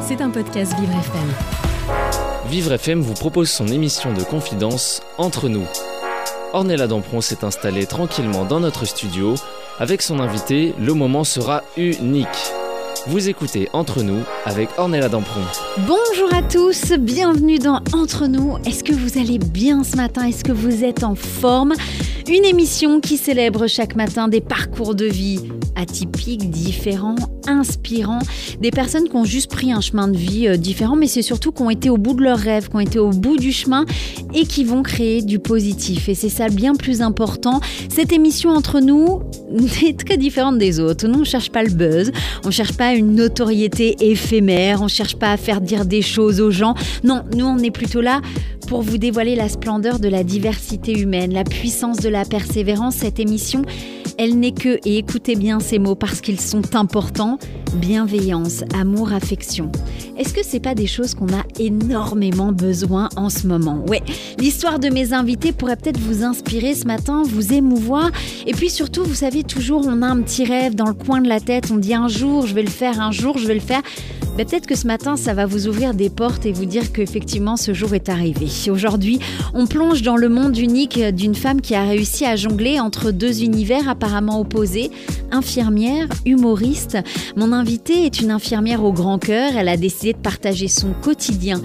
C'est un podcast Vivre FM. Vivre FM vous propose son émission de confidence Entre nous. Ornella Dampron s'est installée tranquillement dans notre studio. Avec son invité, le moment sera unique. Vous écoutez Entre nous avec Ornella Dampron. Bonjour à tous, bienvenue dans Entre nous. Est-ce que vous allez bien ce matin? Est-ce que vous êtes en forme? Une émission qui célèbre chaque matin des parcours de vie atypiques, différents, inspirants, des personnes qui ont juste pris un chemin de vie euh, différent, mais c'est surtout qui ont été au bout de leurs rêves, qui ont été au bout du chemin et qui vont créer du positif. Et c'est ça bien plus important. Cette émission entre nous est très différente des autres. Nous, on ne cherche pas le buzz, on ne cherche pas une notoriété éphémère, on ne cherche pas à faire dire des choses aux gens. Non, nous, on est plutôt là pour vous dévoiler la splendeur de la diversité humaine, la puissance de la persévérance. Cette émission, elle n'est que, et écoutez bien ces mots parce qu'ils sont importants, bienveillance, amour, affection. Est-ce que c'est pas des choses qu'on a énormément besoin en ce moment? Ouais, l'histoire de mes invités pourrait peut-être vous inspirer ce matin, vous émouvoir. Et puis surtout, vous savez, toujours on a un petit rêve dans le coin de la tête, on dit un jour je vais le faire, un jour je vais le faire. Ben, peut-être que ce matin, ça va vous ouvrir des portes et vous dire qu'effectivement ce jour est arrivé. Aujourd'hui, on plonge dans le monde unique d'une femme qui a réussi à jongler entre deux univers apparemment opposés, infirmière, humoriste. Mon invitée est une infirmière au grand cœur, elle a décidé de partager son quotidien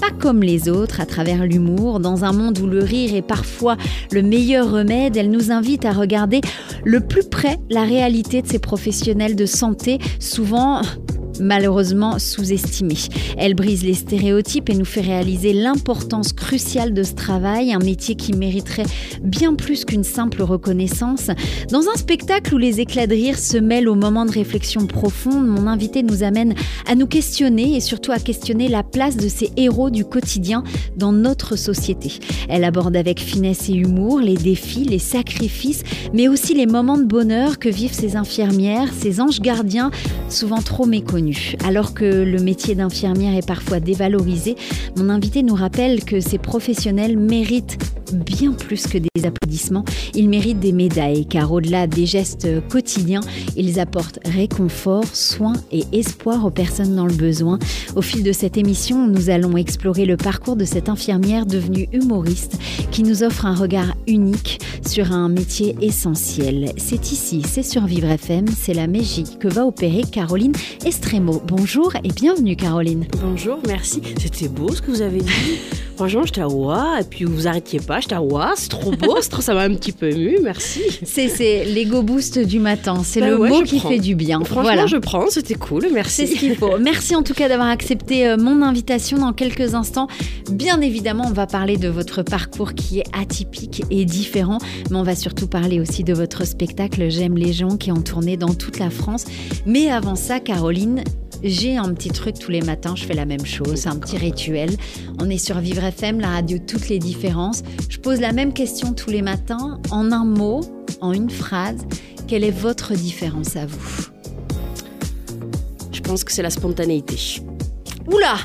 pas comme les autres, à travers l'humour, dans un monde où le rire est parfois le meilleur remède, elle nous invite à regarder le plus près la réalité de ces professionnels de santé, souvent malheureusement sous-estimée. Elle brise les stéréotypes et nous fait réaliser l'importance cruciale de ce travail, un métier qui mériterait bien plus qu'une simple reconnaissance. Dans un spectacle où les éclats de rire se mêlent aux moments de réflexion profonde, mon invité nous amène à nous questionner et surtout à questionner la place de ces héros du quotidien dans notre société. Elle aborde avec finesse et humour les défis, les sacrifices, mais aussi les moments de bonheur que vivent ces infirmières, ces anges gardiens, souvent trop méconnus. Alors que le métier d'infirmière est parfois dévalorisé, mon invité nous rappelle que ces professionnels méritent bien plus que des applaudissements, ils méritent des médailles car au-delà des gestes quotidiens, ils apportent réconfort, soin et espoir aux personnes dans le besoin. Au fil de cette émission, nous allons explorer le parcours de cette infirmière devenue humoriste qui nous offre un regard unique sur un métier essentiel. C'est ici, c'est sur Vivre FM, c'est la magie que va opérer Caroline Bonjour et bienvenue Caroline. Bonjour, merci. C'était beau ce que vous avez dit. Franchement, j'étais à ouah, et puis vous arrêtiez pas, j'étais à ouah, c'est trop beau, ça m'a un petit peu ému, merci. C'est l'ego boost du matin, c'est bah le mot qui fait du bien. Franchement, voilà. je prends, c'était cool, merci. C'est ce qu'il faut. Merci en tout cas d'avoir accepté euh, mon invitation dans quelques instants. Bien évidemment, on va parler de votre parcours qui est atypique et différent, mais on va surtout parler aussi de votre spectacle J'aime les gens qui ont tourné dans toute la France. Mais avant ça, Caroline, j'ai un petit truc tous les matins, je fais la même chose, c'est un petit rituel. On est sur Vivre FM, la radio Toutes les différences. Je pose la même question tous les matins en un mot, en une phrase. Quelle est votre différence à vous? Je pense que c'est la spontanéité. Oula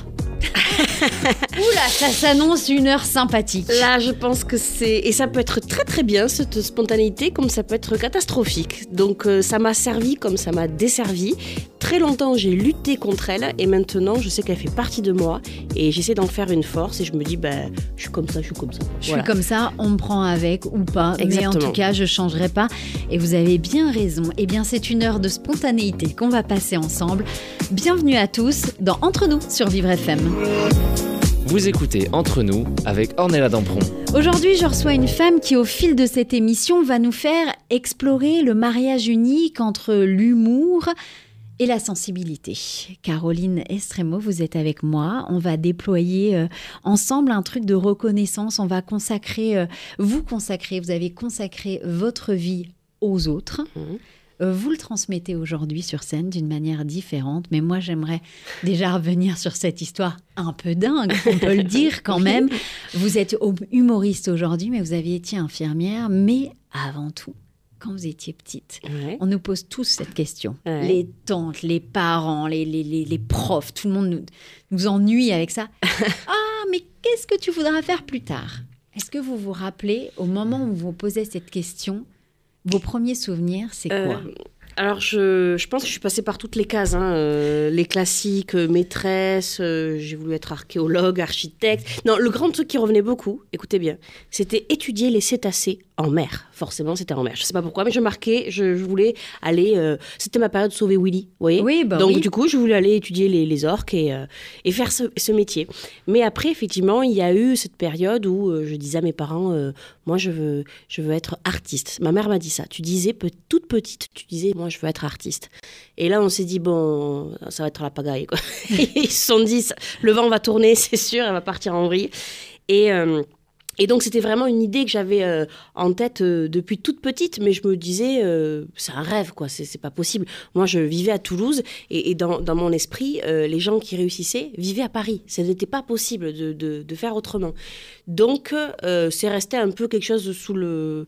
Oula, ça s'annonce une heure sympathique. Là, je pense que c'est... Et ça peut être très très bien, cette spontanéité, comme ça peut être catastrophique. Donc euh, ça m'a servi comme ça m'a desservi. Très longtemps, j'ai lutté contre elle et maintenant, je sais qu'elle fait partie de moi et j'essaie d'en faire une force et je me dis, ben, je suis comme ça, je suis comme ça. Je suis comme ça, on me prend avec ou pas. Mais en tout cas, je changerai pas. Et vous avez bien raison. Eh bien, c'est une heure de spontanéité qu'on va passer ensemble. Bienvenue à tous dans Entre nous sur Vivre FM. Vous écoutez Entre nous avec Ornella Dampron. Aujourd'hui, je reçois une femme qui, au fil de cette émission, va nous faire explorer le mariage unique entre l'humour et la sensibilité. Caroline Estremo, vous êtes avec moi. On va déployer euh, ensemble un truc de reconnaissance. On va consacrer, euh, vous consacrer, vous avez consacré votre vie aux autres. Mmh. Euh, vous le transmettez aujourd'hui sur scène d'une manière différente, mais moi j'aimerais déjà revenir sur cette histoire un peu dingue, on peut le dire quand même. Vous êtes humoriste aujourd'hui, mais vous aviez été infirmière, mais avant tout, quand vous étiez petite On nous pose tous cette question. Les tantes, les parents, les, les, les, profs, tout le monde nous, nous ennuie avec ça. ah, mais qu'est-ce que tu voudras faire plus tard? Est-ce que vous vous rappelez, au moment où vous posez cette question, vos premiers souvenirs, c'est quoi? Euh, Alors, je, je, pense que je suis passée par toutes les cases. Hein. Euh, les classiques, euh, maîtresse, euh, j'ai voulu être archéologue, architecte. Non, le grand truc qui revenait beaucoup, écoutez bien, c'était étudier les cétacés en mer. Forcément, c'était en mer. Je sais pas pourquoi, mais je marquais, je, voulais aller. c'était ma période de sauver Willy, vous voyez? Oui, bah Donc, du coup, je voulais aller étudier les, les orques et, et faire ce, ce, métier. Mais après, effectivement, il y a eu cette période où je disais à mes parents Moi, je veux, je veux être artiste. Ma mère m'a dit ça. Tu disais, toute petite, tu disais Moi, je veux être artiste. Et là, on s'est dit Bon, ça va être la pagaille. Quoi. ils se sont dit Le vent va tourner, c'est sûr, elle va partir en vrille. Et. Euh, donc c'était vraiment une idée que j'avais euh, en tête euh, depuis toute petite, mais je me disais c'est un rêve quoi, c'est pas possible. Moi je vivais à Toulouse et, dans, mon esprit les gens qui réussissaient vivaient à Paris. Ce n'était pas possible de, faire autrement. Donc c'est resté un peu quelque chose sous le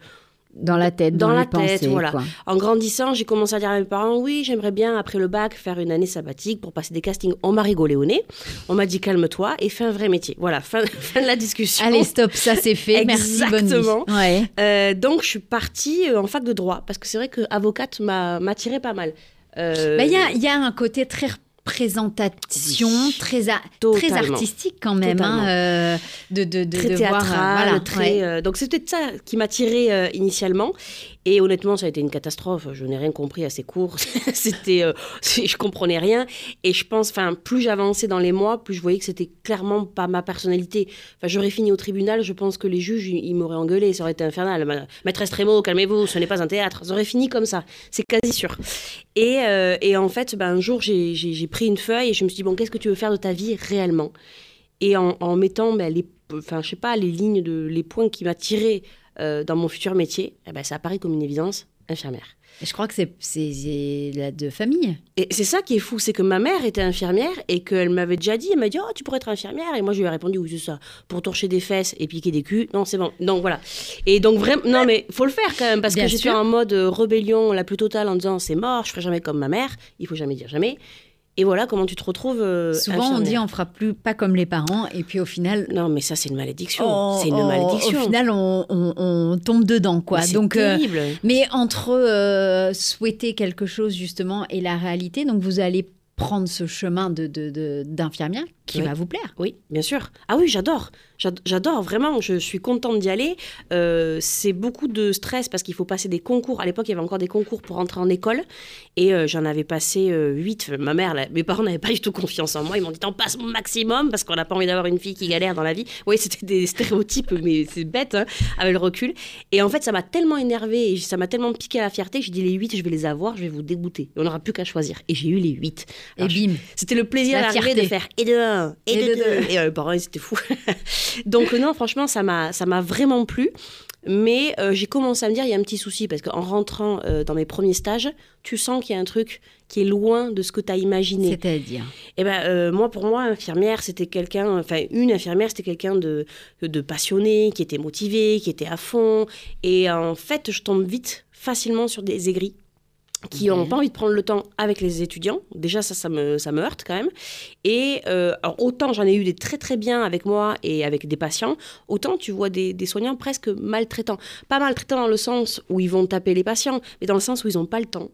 dans la tête, dans, la tête, voilà. En grandissant, j'ai commencé à dire à mes parents, oui, j'aimerais bien après le bac faire une année sabbatique pour passer des castings. On m'a rigolé au nez. On m'a dit calme-toi et fais un vrai métier. Voilà, fin, de la discussion. Allez, stop, ça c'est fait. Exactement. Merci, Ouais. Euh, donc je suis partie euh, en fac de droit parce que c'est vrai que avocate m'a tiré pas mal. Euh, bah, il y, y, a un côté très présentation très, très artistique quand même. Hein, euh, de, de, de, très théâtral, voilà, très, donc c'était ça qui m'a tiré initialement. Et honnêtement, ça a été une catastrophe. Je n'ai rien compris à ces cours. c'était, euh, je comprenais rien. Et je pense, enfin, plus j'avançais dans les mois, plus je voyais que c'était clairement pas ma personnalité. Enfin, j'aurais fini au tribunal. Je pense que les juges, ils m'auraient engueulé. Ça aurait été infernal. Maîtresse Trémo, calmez-vous. Ce n'est pas un théâtre. Ça aurait fini comme ça. C'est quasi sûr. Et, euh, et en fait, ben, un jour, j'ai pris une feuille et je me suis dit bon, qu'est-ce que tu veux faire de ta vie réellement? Et en, en mettant, ben, les, enfin, je sais pas, les lignes de, les points qui m'attiraient euh, dans mon futur métier, eh ben, ça apparaît comme une évidence, infirmière. Et je crois que c'est la de famille. Et c'est ça qui est fou, c'est que ma mère était infirmière et qu'elle m'avait déjà dit, elle m'a dit, oh, tu pourrais être infirmière. Et moi, je lui ai répondu, oui, c'est ça, pour torcher des fesses et piquer des culs. Non, c'est bon. Donc voilà. Et donc vraiment, non, mais faut le faire quand même, parce que j'étais en mode rébellion la plus totale en disant, c'est mort, je ferai jamais comme ma mère. Il faut jamais dire jamais. Et voilà comment tu te retrouves. Euh, Souvent, on dit on fera plus pas comme les parents, et puis au final. Non, mais ça, c'est une malédiction. Oh, c'est une oh, malédiction. Au final, on, tombe dedans, quoi. C'est euh, terrible. mais entre euh, souhaiter quelque chose justement et la réalité, donc vous allez prendre ce chemin de, d'infirmière qui va vous plaire. Oui, bien sûr. Ah oui, j'adore. J'adore vraiment. Je suis contente d'y aller. Euh, c'est beaucoup de stress parce qu'il faut passer des concours. À l'époque, il y avait encore des concours pour entrer en école. Et euh, j'en avais passé euh, huit. ma mère, mes parents n'avaient pas du tout confiance en moi. Ils m'ont dit T'en passes mon maximum parce qu'on n'a pas envie d'avoir une fille qui galère dans la vie. Oui, c'était des stéréotypes, mais c'est bête hein, avec le recul. Et en fait, ça m'a tellement énervé et ça m'a tellement piqué à la fierté j'ai dit Les huit, je vais les avoir, je vais vous dégoûter. on n'aura plus qu'à choisir. Et j'ai eu les huit. Et bim. C'était le plaisir d'arriver de faire et de un, et, de, deux. Et euh, pareil, c'était fou. Donc non, franchement, ça m'a, ça m'a vraiment plu. Mais euh, j'ai commencé à me dire, il y a un petit souci, parce qu'en rentrant euh, dans mes premiers stages, tu sens qu'il y a un truc qui est loin de ce que tu as imaginé. C'est-à-dire Eh ben, euh, moi, pour moi, infirmière, c'était quelqu'un, enfin, une infirmière, c'était quelqu'un de, de passionné, qui était motivé, qui était à fond. Et en fait, je tombe vite, facilement sur des aigris qui n'ont pas envie de prendre le temps avec les étudiants. Déjà, ça, ça me, ça me heurte quand même. Et euh, alors, autant j'en ai eu des très très bien avec moi et avec des patients, autant tu vois des, des, soignants presque maltraitants. Pas maltraitants dans le sens où ils vont taper les patients, mais dans le sens où ils n'ont pas le temps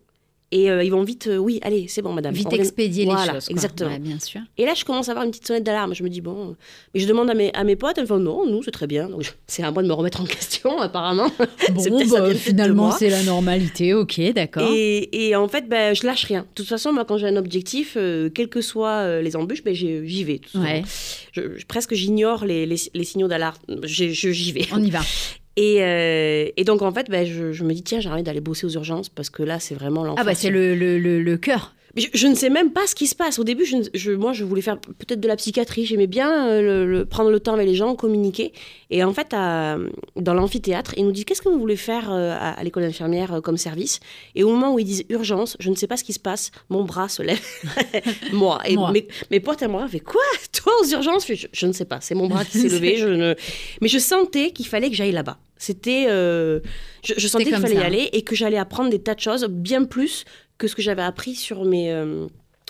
et euh, ils vont vite, euh, oui, allez, c'est bon, madame. Vite expédier les choses. Exactement. bien sûr. Et là, je commence à avoir une petite sonnette d'alarme. Je me dis, bon. Mais je demande à mes, à mes potes, elles me font, non, nous, c'est très bien. Donc, c'est à moi de me remettre en question, apparemment. Bon, bah, finalement, c'est la normalité, ok, d'accord. Et, et, en fait, ben, je lâche rien. De toute façon, moi, quand j'ai un objectif, euh, quelles que soient les embûches, ben, j'y vais. Ouais. Je, presque, j'ignore les, les, les, signaux d'alarme. J'y vais. On y va. Euh, et, donc, en fait, ben, je, me dis, tiens, j'ai envie d'aller bosser aux urgences parce que là, c'est vraiment l'enfer. Ah, bah, c'est le, le, le, cœur. Je, ne sais même pas ce qui se passe. Au début, je, moi, je voulais faire peut-être de la psychiatrie. J'aimais bien euh, le, prendre le temps avec les gens, communiquer. Et en fait, dans l'amphithéâtre, ils nous disent qu'est-ce que vous voulez faire euh, à, l'école d'infirmière comme service? Et au moment où ils disent urgence, je ne sais pas ce qui se passe. Mon bras se lève. moi. Et Mes, mes potes et moi, fait quoi? Toi aux urgences? Je, ne sais pas. C'est mon bras qui s'est levé. Je ne... Mais je sentais qu'il fallait que j'aille là-bas. C'était, euh, je, sentais qu'il fallait y aller et que j'allais apprendre des tas de choses, bien plus que ce que j'avais appris sur mes, euh,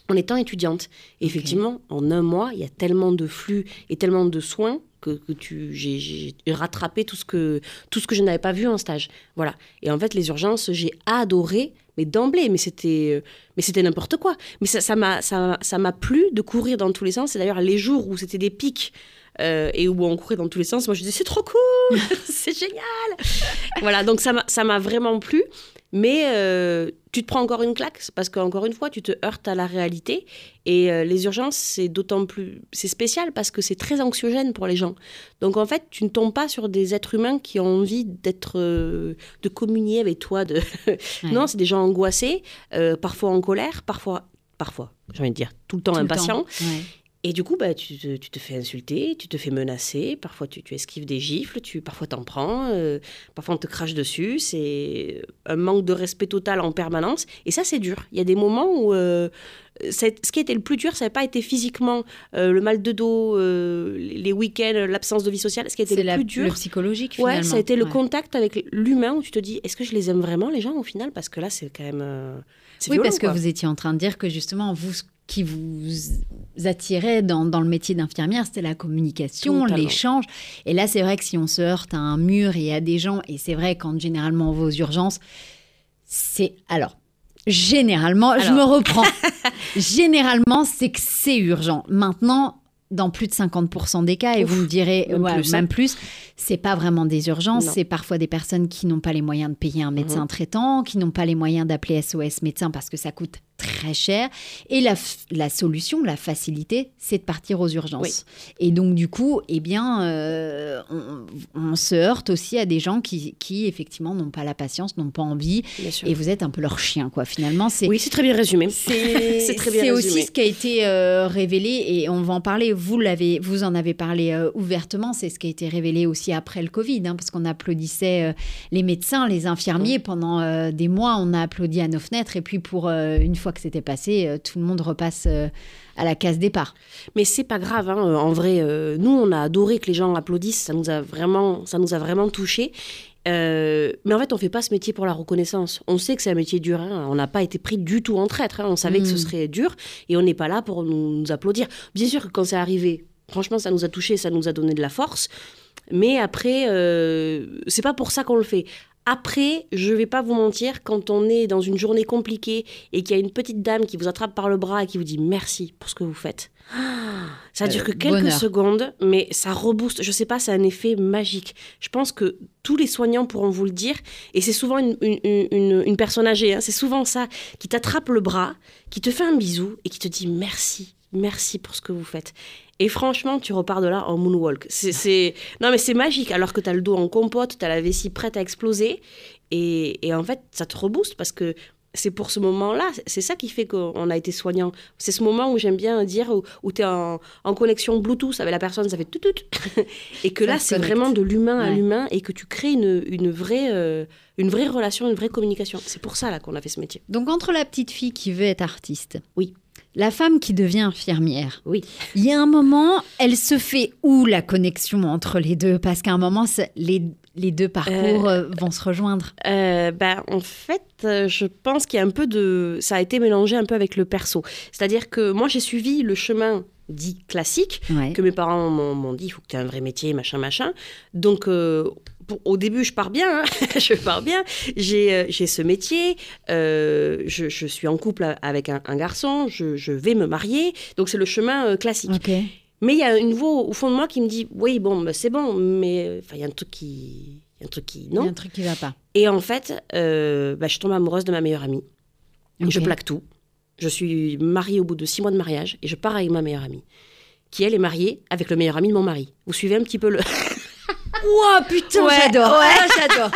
en étant étudiante. Et effectivement, en un mois, il y a tellement de flux et tellement de soins que, que tu, j'ai, rattrapé tout ce que, tout ce que je n'avais pas vu en stage. Voilà. Et en fait, les urgences, j'ai adoré, mais d'emblée, mais c'était, euh, mais c'était n'importe quoi. Mais ça, ça m'a, ça, ça m'a plu de courir dans tous les sens. C'est d'ailleurs les jours où c'était des pics. euh, et où on courait dans tous les sens, moi je disais c'est trop cool, c'est génial. voilà, donc ça m'a, ça m'a vraiment plu. Mais euh, tu te prends encore une claque parce qu'encore une fois, tu te heurtes à la réalité. Et euh, les urgences, c'est d'autant plus. C'est spécial parce que c'est très anxiogène pour les gens. Donc en fait, tu ne tombes pas sur des êtres humains qui ont envie d'être. euh, de communier avec toi. De... non, c'est des gens angoissés, parfois en colère, parfois. Parfois, j'ai envie de dire, tout le temps Tout le temps. impatients. Ouais. Et du coup, bah, tu, te, tu te fais insulter, tu te fais menacer, parfois tu, tu esquives des gifles, tu, parfois t'en prends, euh, parfois on te crache dessus. C'est un manque de respect total en permanence. Et ça, c'est dur. Il y a des moments où euh, ce qui a été le plus dur, ça n'a pas été physiquement euh, le mal de dos, les week-ends, l'absence de vie sociale. Ce qui a été le la- plus dur, le psychologique Ouais, finalement. ça a été le Ouais. contact avec l'humain où tu te dis est-ce que je les aime vraiment, les gens, au final? Parce que là, c'est quand même. Oui, violent, parce que quoi. vous étiez en train de dire que justement, vous, qui vous attirait dans, dans le métier d'infirmière, c'était la communication, l'échange. Et là, c'est vrai que si on se heurte à un mur et à des gens, et c'est vrai quand généralement on va aux urgences, c'est alors. Généralement, je me reprends. généralement, c'est que c'est urgent. Maintenant, dans plus de 50% des cas, et Ouf, vous me direz, même ouais, plus, hein. même plus, c'est pas vraiment des urgences, c'est parfois des personnes qui n'ont pas les moyens de payer un médecin Mhm. traitant, qui n'ont pas les moyens d'appeler SOS médecin parce que ça coûte très cher. Et la, la solution, la facilité, c'est de partir aux urgences. Oui. Et donc, du coup, eh bien, euh, on, on se heurte aussi à des gens qui, qui effectivement, n'ont pas la patience, n'ont pas envie. Et vous êtes un peu leur chien, quoi. Finalement, c'est Oui, c'est très bien résumé. c'est très bien c'est aussi ce qui a été euh, révélé et on va en parler. Vous l'avez, vous en avez parlé euh, ouvertement. C'est ce qui a été révélé aussi après le Covid, hein, parce qu'on applaudissait les médecins, les infirmiers pendant des mois. On a applaudi à nos fenêtres et puis pour une fois que c'était passé, euh, tout le monde repasse euh, à la case départ. Mais c'est pas grave, hein, euh, en vrai. nous, on a adoré que les gens applaudissent. Ça nous a vraiment, ça nous a vraiment touchés. Euh, mais en fait, on fait pas ce métier pour la reconnaissance. On sait que c'est un métier dur. hein. On n'a pas été pris du tout en traître. hein. On savait que ce Mm. serait dur et on n'est pas là pour nous, nous applaudir. Bien sûr que quand c'est arrivé, franchement, ça nous a touchés, ça nous a donné de la force. Mais après, euh, c'est pas pour ça qu'on le fait. Après, je vais pas vous mentir, quand on est dans une journée compliquée et qu'il y a une petite dame qui vous attrape par le bras et qui vous dit merci pour ce que vous faites, ça dure Euh, que quelques bonheur. secondes, mais ça rebooste. Je sais pas, c'est un effet magique. Je pense que tous les soignants pourront vous le dire. Et c'est souvent une, une- une- une personne âgée, hein, c'est souvent ça, qui t'attrape le bras, qui te fait un bisou et qui te dit merci. Merci pour ce que vous faites. Et franchement, tu repars de là en moonwalk. C'est, Non, mais c'est magique. Alors que tu as le dos en compote, tu as la vessie prête à exploser. Et, et en fait, ça te rebooste parce que c'est pour ce moment-là, c'est ça qui fait qu'on a été soignant. C'est ce moment où j'aime bien dire où, où tu es en, en connexion Bluetooth avec la personne, ça fait tout tout. Et que Ça là, c'est vraiment de l'humain à l'humain et que tu crées une, une, vraie, euh, une vraie relation, une vraie communication. C'est pour ça là qu'on a fait ce métier. Donc entre la petite fille qui veut être artiste, Oui. La femme qui devient infirmière, Oui. Il y a un moment, elle se fait où la connexion entre les deux? Parce qu'à un moment, les, les deux parcours euh, vont se rejoindre. Euh, ben, en fait, euh, je pense qu'il y a un peu de... Ça a été mélangé un peu avec le perso. C'est-à-dire que moi, j'ai suivi le chemin dit classique, Ouais. que mes parents m'ont m'ont dit, il faut que tu aies un vrai métier, machin, machin. Donc, euh, pour- au début, je pars bien, hein. je pars bien. J'ai euh, j'ai ce métier, euh, je, je suis en couple avec un, un garçon, je, je vais me marier. Donc, c'est le chemin euh, classique. Mais il y a une voix au fond de moi qui me dit, oui, bon, ben, c'est bon, mais il y a un truc qui... il y a un truc qui... Il y a Non. un truc qui va pas. Et en fait, euh, bah, je tombe amoureuse de ma meilleure amie. Je plaque tout. Je suis mariée au bout de six mois de mariage et je pars avec ma meilleure amie, qui elle est mariée avec le meilleur ami de mon mari. Vous suivez un petit peu le. Ouah, putain, Ouais, j'adore. ouais. Ah, j'adore.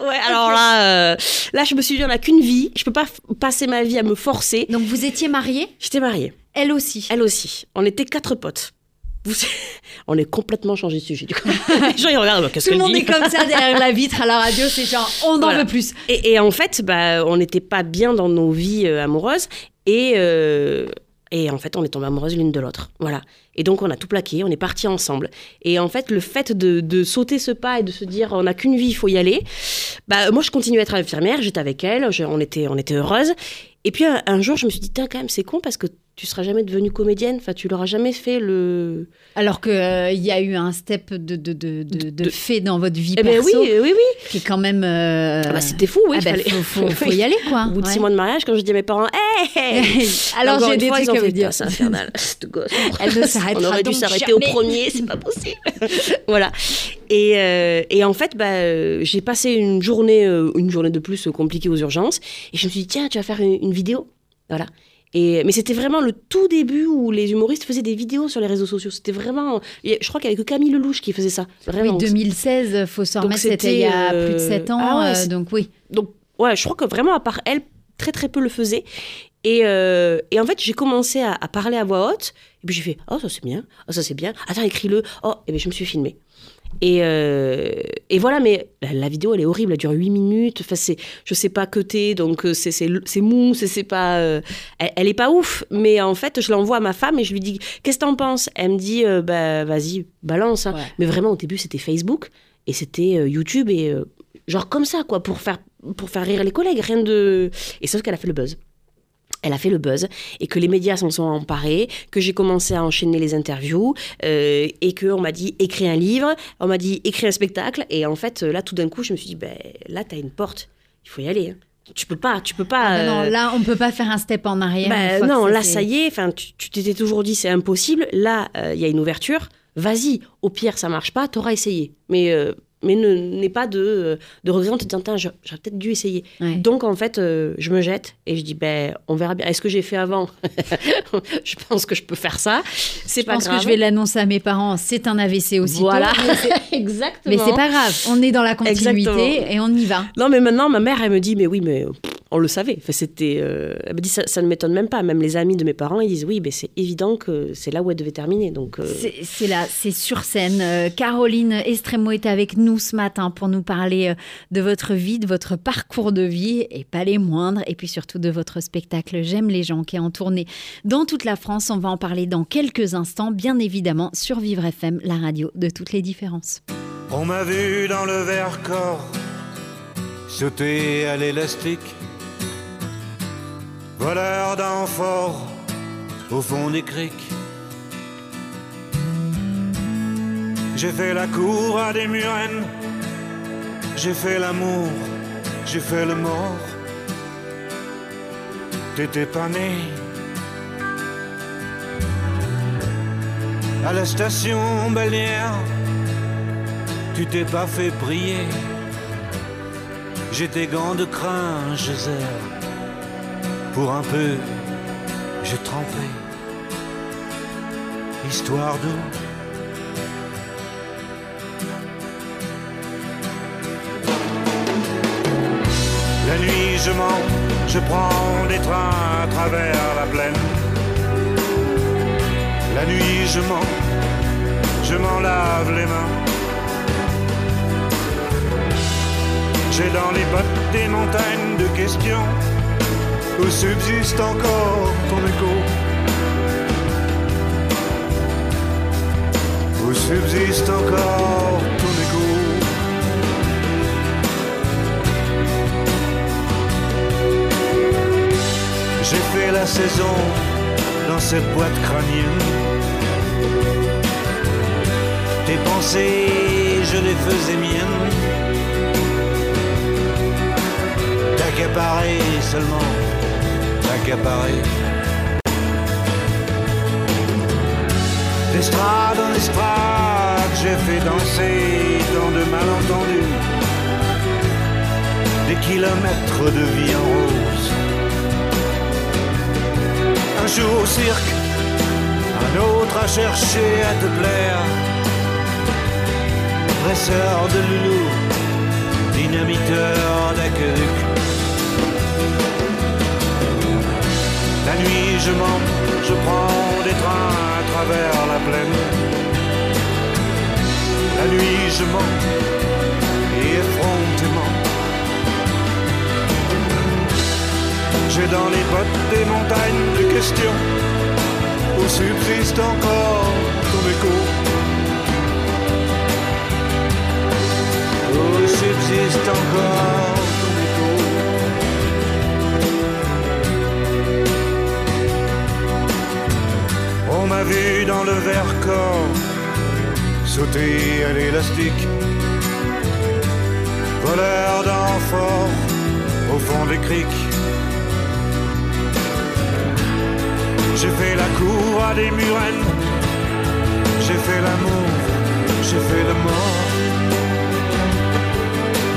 ouais, alors là, euh, là, je me suis dit, on n'a qu'une vie. Je peux pas passer ma vie à me forcer. Donc vous étiez mariés, J'étais mariée. elle aussi. Elle aussi. On était quatre potes. Vous... on est complètement changé de sujet. Du coup. Les gens, ils regardent, qu'est-ce Tout le monde dit est comme ça derrière la vitre à la radio, c'est genre, on en Voilà. veut plus. Et, et en fait, bah, on n'était pas bien dans nos vies euh, amoureuses. Et, euh, et en fait, on est tombés amoureuses l'une de l'autre. Voilà. Et donc, on a tout plaqué, on est partis ensemble. Et en fait, le fait de, sauter ce pas et de se dire, on n'a qu'une vie, il faut y aller. Bah, moi, je continuais à être infirmière, j'étais avec elle, on, était, on était heureuses. Et puis un, un jour, je me suis dit, Tain, quand même, c'est con parce que tu seras jamais devenue comédienne. Enfin, tu l'auras jamais fait le. Alors qu'il il y a eu un step de, de, de, de, de De- fait dans votre vie Eh ben oui, oui, oui. qui est quand même. euh, Ah bah, c'était fou, oui. ah bah, faut, faut, faut y aller, quoi. Au bout de six mois de mariage, quand je dis à mes parents, hey, Alors, j'ai des fois, trucs à vous dire. C'est infernal, cette gosse. Elle ne On aurait dû s'arrêter au premier, c'est pas possible. voilà. Et, euh, et en fait, bah, euh, j'ai passé une journée, euh, une journée de plus euh, compliquée aux urgences. Et je me suis dit, tiens, tu vas faire une, une vidéo. Voilà. Et, mais c'était vraiment le tout début où les humoristes faisaient des vidéos sur les réseaux sociaux. C'était vraiment. Je crois qu'il n'y avait que Camille Lelouch qui faisait ça. Oui, Vraiment. 2016, faut s'en remettre, c'était il y a plus de euh, 7 ans. ah ouais, euh, donc oui. Donc, ouais, je crois que vraiment, à part elle, très très peu le faisaient. Et, euh, et en fait, j'ai commencé à, à parler à voix haute. Et puis j'ai fait, oh, ça c'est bien. Oh, ça c'est bien. Attends, écris-le. Oh, et bien je me suis filmée. Et, euh, et voilà, mais la, la vidéo, elle est horrible, elle dure 8 minutes. Enfin, c'est, je sais pas côté, donc euh, c'est, c'est, c'est mou, c'est, c'est pas. euh, elle, elle est pas ouf, mais en fait, je l'envoie à ma femme et je lui dis, qu'est-ce que t'en penses? Elle me dit, euh, bah vas-y, balance. hein. Ouais. Mais vraiment, au début, c'était Facebook et c'était YouTube et genre comme ça, quoi, pour faire, pour faire rire les collègues, rien de. Et sauf qu'elle a fait le buzz. Elle a fait le buzz et que les médias s'en sont emparés, que j'ai commencé à enchaîner les interviews euh, et qu'on m'a dit écris un livre, on m'a dit écris un spectacle et en fait là tout d'un coup je me suis dit ben là t'as une porte, il faut y aller. hein. Tu peux pas, tu peux pas. Ah, non, euh, là, on peut pas faire un step en arrière. bah, que non, là, ça y est. Enfin, tu tu t'étais toujours dit c'est impossible. Là, euh, il y a une ouverture. Vas-y. Au pire, ça marche pas. T'auras essayé. Mais euh, mais n'aie pas de de regret en te disant j'aurais peut-être dû essayer. Ouais. Donc en fait, euh, je me jette et je dis ben on verra bien. Est-ce que j'ai fait avant? Je pense que je peux faire ça. C'est Je pas pense grave. que je vais l'annoncer à mes parents. C'est un AVC aussi. Voilà. Mais Exactement. Mais c'est pas grave. On est dans la continuité Exactement. et on y va. Non, mais maintenant, ma mère, elle me dit, mais oui, mais pff, on le savait. Enfin, c'était, euh, elle me dit, ça, ça ne m'étonne même pas. Même les amis de mes parents, ils disent, oui, mais c'est évident que c'est là où elle devait terminer. Donc, euh, C'est c'est là, c'est sur scène. Euh, Caroline Estremo est avec nous ce matin pour nous parler de votre vie, de votre parcours de vie et pas les moindres. Et puis surtout de votre spectacle J'aime les gens qui est en tournée dans toute la France. On va en parler dans quelques instants, bien évidemment, sur Vivre FM, la radio de toutes les différences. On m'a vu dans le verre corps sauter à l'élastique, voleur d'amphores au fond des criques. J'ai fait la cour à des murennes, j'ai fait l'amour, j'ai fait le mort. T'étais pas né. À la station balnéaire, tu t'es pas fait prier. J'ai tes gants de crin, Geyser. Pour un peu, j'ai trempé. Histoire d'eau. La nuit, je mens, je prends des trains à travers la plaine. La nuit, je mens, je m'en lave les mains. J'ai dans les bottes des montagnes de questions où subsiste encore ton écho? Où subsiste encore ton écho? J'ai fait la saison dans cette boîte crânienne. Tes pensées, je les faisais miennes. T'accaparer seulement, D'estrade en estrade, j'ai fait danser dans de malentendus. Des kilomètres de vie en rose. Un jour au cirque, un autre à chercher à te plaire. Presseur de loulou, dynamiteur d'aqueduc. La nuit, je mens, je prends des trains à travers la plaine. La nuit, je mens, et effrontément. J'ai dans les bottes des montagnes de questions où subsiste encore ton écho. Où subsiste encore vu dans le verre corps sauter à l'élastique. Voleur d'enfort au fond des criques. J'ai fait la cour à des murennes. J'ai fait l'amour, j'ai fait le mort.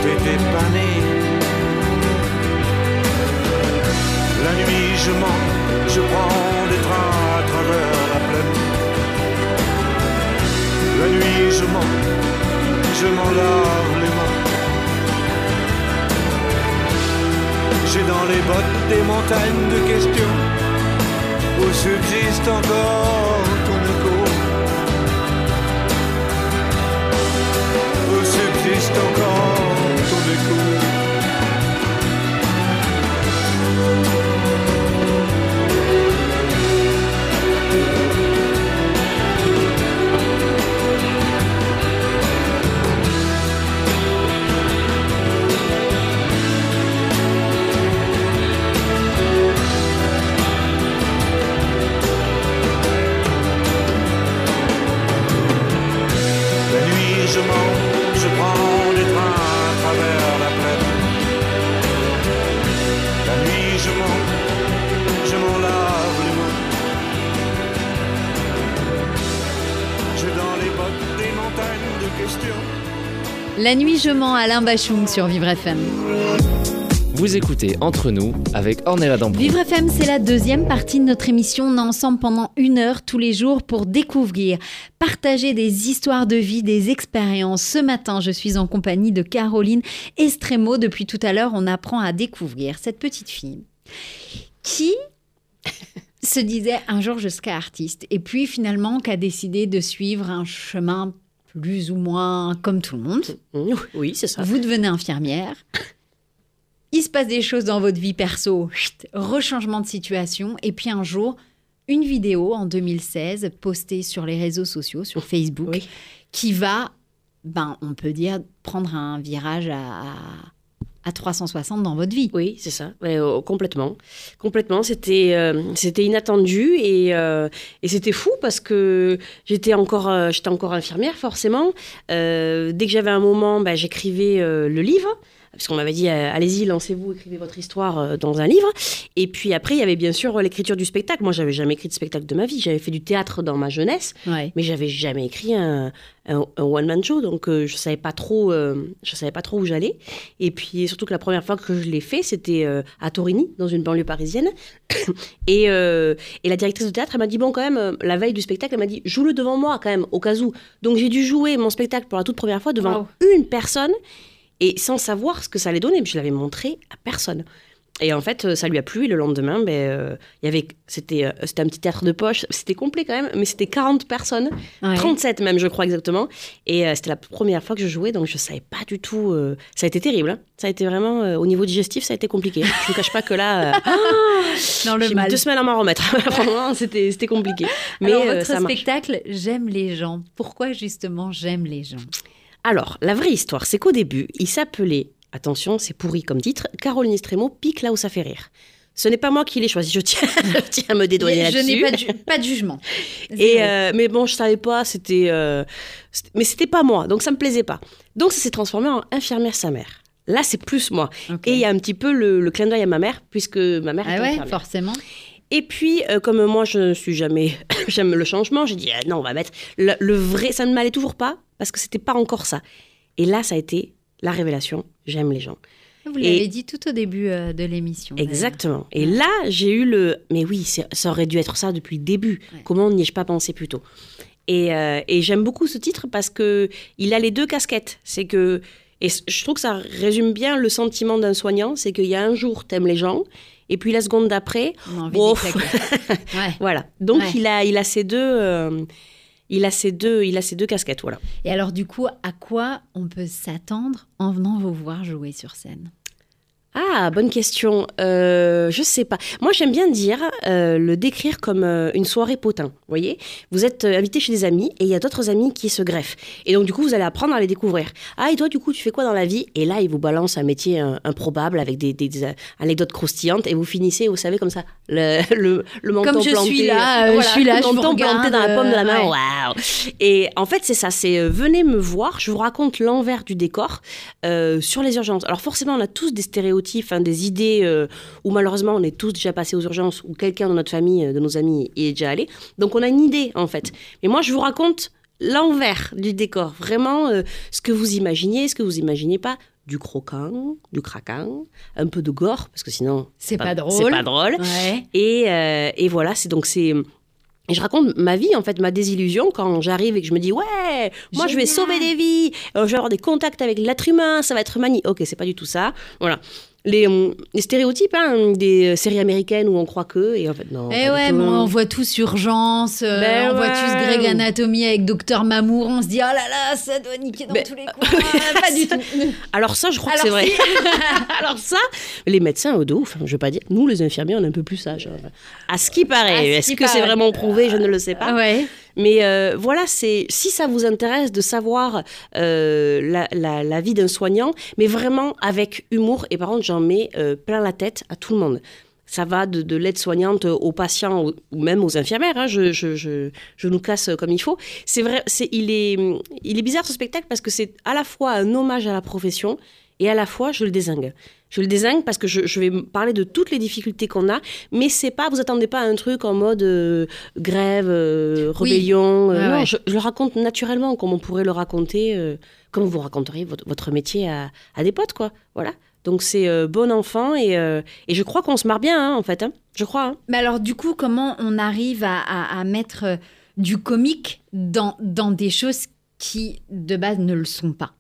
T'étais pas. La nuit je mens, je prends des trains à travers la plaine. La nuit je mens, je m'en lave les mains. J'ai dans les bottes des montagnes de questions où subsiste encore ton écho. Où subsiste encore ton écho. Je prends des trains à travers la plaine. La nuit je mens, je m'en lave les mains. J'ai dans les bottes des montagnes de questions. La nuit, je mens Alain Bachung sur Vivre FM. Vous écoutez Entre nous avec Ornella Dampron. Vivre FM, c'est la deuxième partie de notre émission. On est ensemble pendant une heure tous les jours pour découvrir, partager des histoires de vie, des expériences. Ce matin, je suis en compagnie de Caroline Estremo. Depuis tout à l'heure, on apprend à découvrir cette petite fille qui se disait un jour je serai artiste et puis finalement qui a décidé de suivre un chemin plus ou moins comme tout le monde. Oui, c'est ça. Vous devenez infirmière. Il se passe des choses dans votre vie perso, chut, rechangement de situation, et puis un jour, une vidéo en 2016 postée sur les réseaux sociaux, sur Facebook, Oui. qui va, ben, on peut dire, prendre un virage à, à 360 dans votre vie. Oui, c'est ça, Ouais, euh, complètement. Complètement, c'était euh, c'était inattendu et, euh, et c'était fou parce que j'étais encore, euh, j'étais encore infirmière, forcément. Dès que j'avais un moment, bah, j'écrivais le livre. Parce qu'on m'avait dit, euh, allez-y, lancez-vous, écrivez votre histoire euh, dans un livre. Et puis après, il y avait bien sûr euh, l'écriture du spectacle. Moi, j'avais jamais écrit de spectacle de ma vie. J'avais fait du théâtre dans ma jeunesse. Ouais. mais j'avais jamais écrit un, un, one man show donc euh, je savais pas trop je savais pas trop où j'allais et puis surtout que la première fois que je l'ai fait c'était à Torigny dans une banlieue parisienne et, et la directrice de théâtre elle m'a dit bon quand même la veille du spectacle elle m'a dit joue-le devant moi quand même au cas où donc j'ai dû jouer mon spectacle pour la toute première fois devant une personne et sans savoir ce que ça allait donner je l'avais montré à personne et en fait, euh, ça lui a plu. Et le lendemain, ben, euh, il y avait, c'était, euh, c'était un petit théâtre de poche. C'était complet quand même, mais c'était 40 personnes. Ouais. 37 même, je crois exactement. Et euh, c'était la première fois que je jouais, donc je savais pas du tout. Ça a été terrible. hein. Ça a été vraiment, au niveau digestif, ça a été compliqué. Je ne cache pas que là, euh, Dans le j'ai mis mal. deux semaines à m'en remettre. Vraiment, c'était, c'était compliqué. Mais Alors, votre ça spectacle, j'aime les gens. Pourquoi justement j'aime les gens? Alors, la vraie histoire, c'est qu'au début, il s'appelait, attention, c'est pourri comme titre, Caroline Estremo pique là où ça fait rire. Ce n'est pas moi qui l'ai choisi, je tiens, je tiens à me dédouaner Je n'ai pas de, ju- pas de jugement. Et euh, mais bon, je savais pas, c'était, euh, c'était- mais c'était pas moi, donc ça me plaisait pas. Donc ça s'est transformé en infirmière sa mère. Là, c'est plus moi. Et il y a un petit peu le, le clin d'œil à ma mère, puisque ma mère est Ah ouais, infirmière. forcément. Et puis, euh, comme moi, je ne suis jamais, j'aime le changement, j'ai dit ah, non, on va mettre le, le vrai. Ça ne m'allait toujours pas parce que c'était pas encore ça. Et là, ça a été la révélation. J'aime les gens. Vous l'avez dit tout au début euh, de l'émission. Exactement. Et là, j'ai eu le. Mais oui, ça aurait dû être ça depuis le début. Ouais. Comment n'y ai-je pas pensé plus tôt? Et, euh, et j'aime beaucoup ce titre parce que il a les deux casquettes. C'est que. Et je trouve que ça résume bien le sentiment d'un soignant c'est qu'il y a un jour, t'aimes les gens. Et puis la seconde d'après, ouais. voilà. Donc Ouais. il, a, il, a ces deux, euh, il, a ces deux, il a ces deux casquettes. Voilà. Et alors, du coup, à quoi on peut s'attendre en venant vous voir jouer sur scène? Ah, bonne question. Euh, je sais pas. Moi, j'aime bien dire, euh, le décrire comme euh, une soirée potin. Vous voyez Vous êtes euh, invité chez des amis et il y a d'autres amis qui se greffent. Et donc, du coup, vous allez apprendre à les découvrir. Ah, et toi, du coup, tu fais quoi dans la vie? Et là, ils vous balancent un métier euh, improbable avec des, des- des, euh, anecdotes croustillantes et vous finissez, vous savez, comme ça, le, le, le menton Comme je planté. suis là, euh, je suis là, le je menton planté dans la paume de la main. Waouh Et en fait, c'est ça. C'est euh, venez me voir. Je vous raconte l'envers du décor euh, sur les urgences. Alors forcément, on a tous des stéréotypes, hein, des idées où malheureusement on est tous déjà passés aux urgences ou quelqu'un de notre famille, de nos amis, y est déjà allé. Donc on a une idée en fait. Mais moi, je vous raconte l'envers du décor, vraiment euh, ce que vous imaginez, ce que vous imaginez pas. Du croquant, du craquant, un peu de gore, parce que sinon C'est pas C'est drôle. pas drôle. Ouais. Et, euh, et voilà, c'est donc c'est. et je raconte ma vie, en fait, ma désillusion quand j'arrive et que je me dis ouais, moi je vais sauver des vies, euh, je vais avoir des contacts avec l'être humain, ça va être magnifique. Ok, c'est pas du tout ça. Voilà. Les, hum, les stéréotypes hein, des séries américaines où on croit que, et en fait, non. Eh ouais, mais on voit tous Urgence, euh, Ben on voit ouais. tous Greg Anatomy avec Docteur Mamour, on se dit oh là là, ça doit niquer dans Ben- tous les coins. pas du tout. Alors ça, je crois que c'est vrai. Alors ça, les médecins, de ouf, hein, je veux pas dire. Nous, les infirmiers, on est un peu plus sages. hein. À ce qui paraît. Est-ce que c'est vraiment prouvé Je ne le sais pas. Ouais. Mais euh, voilà, c'est si ça vous intéresse de savoir euh, la, vie d'un soignant, mais vraiment avec humour. Et par contre, j'en mets euh, plein la tête à tout le monde. Ça va de, de l'aide-soignante aux patients ou même aux infirmières. hein. Je, nous casse comme il faut. C'est vrai, c'est, il, est, il est bizarre ce spectacle parce que c'est à la fois un hommage à la profession et à la fois je le désingue. Je le désingue parce que je, je vais parler de toutes les difficultés qu'on a, mais c'est pas, vous attendez pas à un truc en mode euh, grève, euh, Oui. rébellion. euh, ouais. Je, je le raconte naturellement, comme on pourrait le raconter, comme vous raconteriez votre, votre métier à, à des potes, quoi. Voilà. Donc c'est bon enfant et, et je crois qu'on se marre bien, hein, en fait. hein. Je crois. hein. Mais alors, du coup, comment on arrive à, à- à mettre du comique dans, dans des choses qui, de base, ne le sont pas?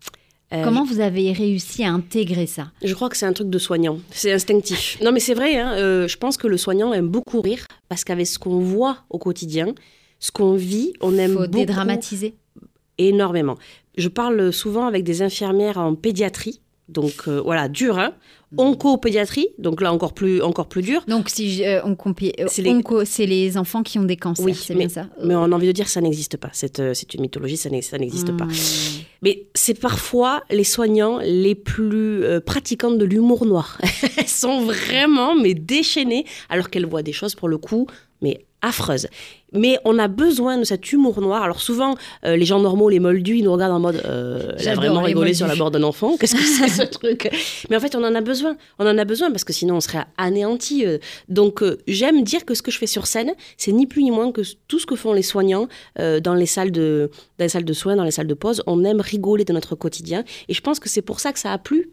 Euh, Comment vous avez réussi à intégrer ça? Je crois que c'est un truc de soignant. C'est instinctif. Non, mais c'est vrai. hein, euh, je pense que le soignant aime beaucoup rire parce qu'avec ce qu'on voit au quotidien, ce qu'on vit, on aime Faut beaucoup dédramatiser. énormément. Je parle souvent avec des infirmières en pédiatrie. Donc euh, voilà, dur, hein. Mm. Oncopédiatrie, donc là encore plus, encore plus dur. Donc, si euh, on compie, euh, C'est les- onco, c'est les enfants qui ont des cancers, Oui, c'est bien ça Mais on a envie de dire que ça n'existe pas. C'est euh, c'est une mythologie, ça n'ex- ça n'existe pas. Hmm. Mais c'est parfois les soignants les plus euh, pratiquants de l'humour noir. Elles sont vraiment mais déchaînées alors qu'elles voient des choses pour le coup mais affreuses. Mais on a besoin de cet humour noir. Alors souvent, euh, les gens normaux, les moldus, ils nous regardent en mode euh, elle a vraiment rigolé sur la mort d'un enfant. Qu'est-ce que c'est ce truc? Mais en fait, on en a besoin. On en a besoin parce que sinon, on serait anéanti. euh. Donc, euh, j'aime dire que ce que je fais sur scène, c'est ni plus ni moins que tout ce que font les soignants dans les salles de dans les salles de soins, dans les salles de pause. On aime rigoler de notre quotidien. Et je pense que c'est pour ça que ça a plu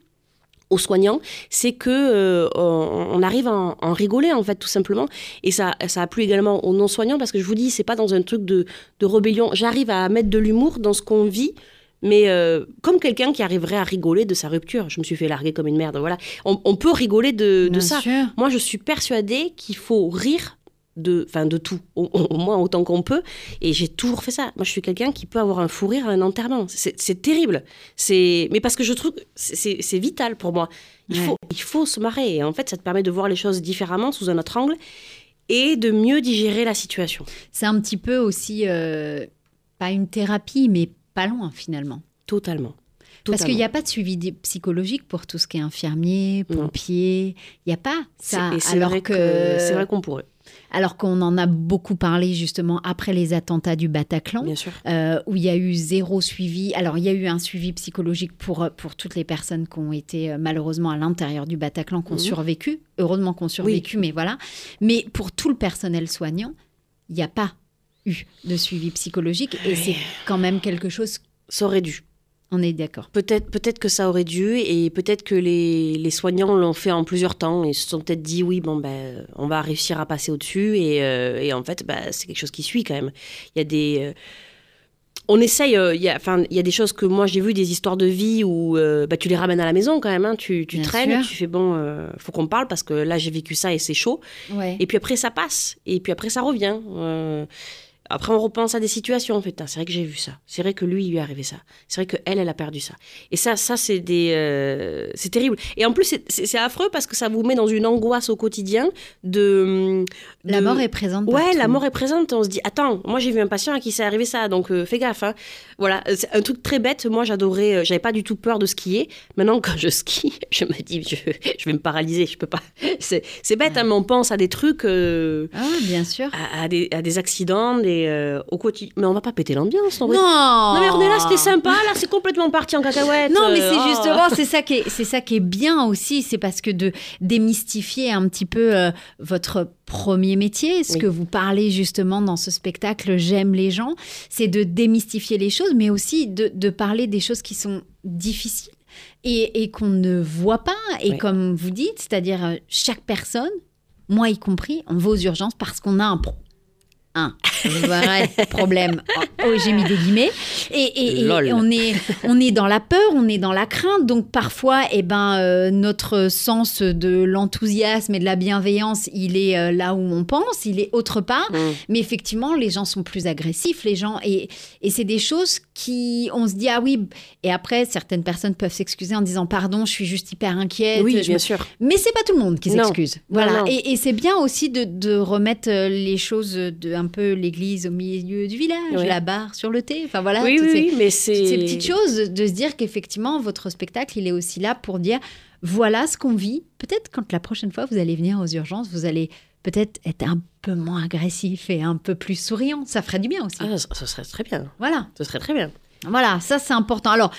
aux soignants, c'est que euh, on, on arrive à en, en rigoler en fait tout simplement, et ça, ça a plu également aux non soignants parce que je vous dis c'est pas dans un truc de, de rébellion. J'arrive à mettre de l'humour dans ce qu'on vit, mais euh, comme quelqu'un qui arriverait à rigoler de sa rupture. Je me suis fait larguer comme une merde, voilà. On, on peut rigoler de, de ça. sûr. Moi, je suis persuadée qu'il faut rire de, enfin, de tout, au, au moins autant qu'on peut. Et j'ai toujours fait ça. Moi, je suis quelqu'un qui peut avoir un fou rire à un enterrement. C'est terrible. C'est, mais parce que je trouve que c'est- vital pour moi. Il, Ouais. faut, il faut se marrer. Et en fait, ça te permet de voir les choses différemment, sous un autre angle, et de mieux digérer la situation. C'est un petit peu aussi, euh, pas une thérapie, mais pas loin finalement. Totalement. Parce qu'il n'y a pas de suivi psychologique pour tout ce qui est infirmier, pompier. Il n'y a pas ça. Alors que, c'est vrai qu'on pourrait, alors qu'on en a beaucoup parlé justement après les attentats du Bataclan. bien sûr. euh, où il y a eu zéro suivi. Alors, il y a eu un suivi psychologique pour, pour toutes les personnes qui ont été euh, malheureusement à l'intérieur du Bataclan, qui ont Mhm. survécu. Heureusement qu'on survécu, mais voilà. Mais pour tout le personnel soignant, il n'y a pas eu de suivi psychologique. Et c'est quand même quelque chose, Ça aurait dû. On est d'accord. Peut-être peut que ça aurait dû et peut-être que les, les soignants l'ont fait en plusieurs temps et se sont peut-être dit oui bon ben on va réussir à passer au-dessus et, euh, et en fait bah, c'est quelque chose qui suit quand même. Il y a des euh, on essaye, euh, il y a, des choses que moi j'ai vu, des histoires de vie où bah, tu les ramènes à la maison quand même. hein. tu tu traînes, sûr. tu fais bon, faut qu'on parle parce que là j'ai vécu ça et c'est chaud. Ouais. Et puis après, ça passe. Et puis après, ça revient. Après, on repense à des situations. En fait, Ah, c'est vrai que j'ai vu ça. C'est vrai que lui, il lui est arrivé ça. C'est vrai que elle, elle a perdu ça. Et ça, ça, c'est des, euh, c'est terrible. Et en plus, c'est- affreux parce que ça vous met dans une angoisse au quotidien de. La mort est présente. Ouais, partout. la mort est présente. On se dit, attends, moi j'ai vu un patient à qui c'est arrivé ça, donc euh, fais gaffe. hein. Voilà, c'est un truc très bête. Moi, j'adorais, euh, j'avais pas du tout peur de skier. Maintenant, quand je skie, je me dis, je, je vais me paralyser, je peux pas. C'est bête, hein, mais on pense à des trucs, euh, Ah, bien sûr. à, à des, à des accidents, des, euh, au quotidien. Mais on va pas péter l'ambiance, en vrai. Non Non, mais on est là, c'était sympa. Là, c'est complètement parti en cacahuète. Non, mais euh, c'est oh. justement, c'est ça qui est, c'est ça qui est bien aussi, c'est parce que de démystifier un petit peu euh, votre premier métier, ce Oui. que vous parlez justement dans ce spectacle J'aime les gens, c'est de démystifier les choses, mais aussi de, de parler des choses qui sont difficiles et, et qu'on ne voit pas. Et Oui. comme vous dites, c'est-à-dire chaque personne, moi y compris, on va aux urgences parce qu'on a un pro- un vrai problème. Oh, j'ai mis des guillemets. Et, et- et Lol. on, est, on est dans la peur, on est dans la crainte. Donc parfois, eh ben, euh, notre sens de l'enthousiasme et de la bienveillance, il est euh, là où on pense, il est autre part. Mm. Mais effectivement, les gens sont plus agressifs, les gens. Et, et c'est des choses qui. On se dit, ah oui. Et après, certaines personnes peuvent s'excuser en disant, pardon, je suis juste hyper inquiète. Oui, bien me- sûr. mais c'est pas tout le monde qui s'excuse. Voilà. non. Et, et c'est bien aussi de, de remettre euh, les choses de un peu l'église au milieu du village, Oui. la barre sur le thé. Enfin voilà. oui, toutes oui, ces, mais c'est. ces petites choses de se dire qu'effectivement votre spectacle il est aussi là pour dire voilà ce qu'on vit. Peut-être quand la prochaine fois vous allez venir aux urgences, vous allez peut-être être un peu moins agressif et un peu plus souriant. Ça ferait du bien aussi. Ah, ça, ça serait très bien. Voilà. Ce serait très bien. Voilà, ça c'est important. Alors,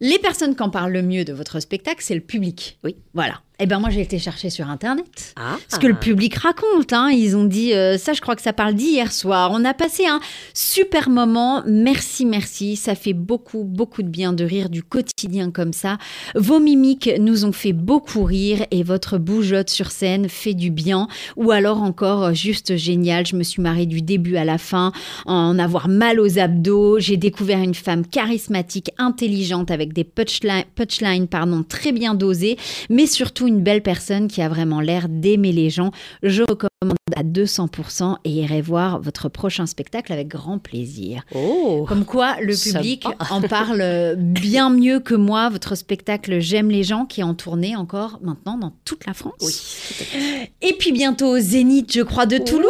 les personnes qui en parlent le mieux de votre spectacle, c'est le public. Oui. Voilà. Eh ben moi j'ai été chercher sur internet. Ah. Ce que le public raconte, hein. ils ont dit euh, ça, je crois que ça parle d'hier soir. On a passé un super moment. Merci, merci. Ça fait beaucoup, beaucoup de bien de rire du quotidien comme ça. Vos mimiques nous ont fait beaucoup rire et votre bougeotte sur scène fait du bien. Ou alors encore euh, juste génial. Je me suis marrée du début à la fin, en avoir mal aux abdos. J'ai découvert une femme charismatique, intelligente, avec des punchlines, punchlines pardon, très bien dosées, mais surtout une belle personne qui a vraiment l'air d'aimer les gens. Je recommande à 200% et irez voir votre prochain spectacle avec grand plaisir. Oh. Comme quoi, le public en parle bien mieux que moi. Votre spectacle J'aime les gens qui est en tournée encore maintenant dans toute la France. Oui. Et puis bientôt au Zénith, je crois, de Toulouse.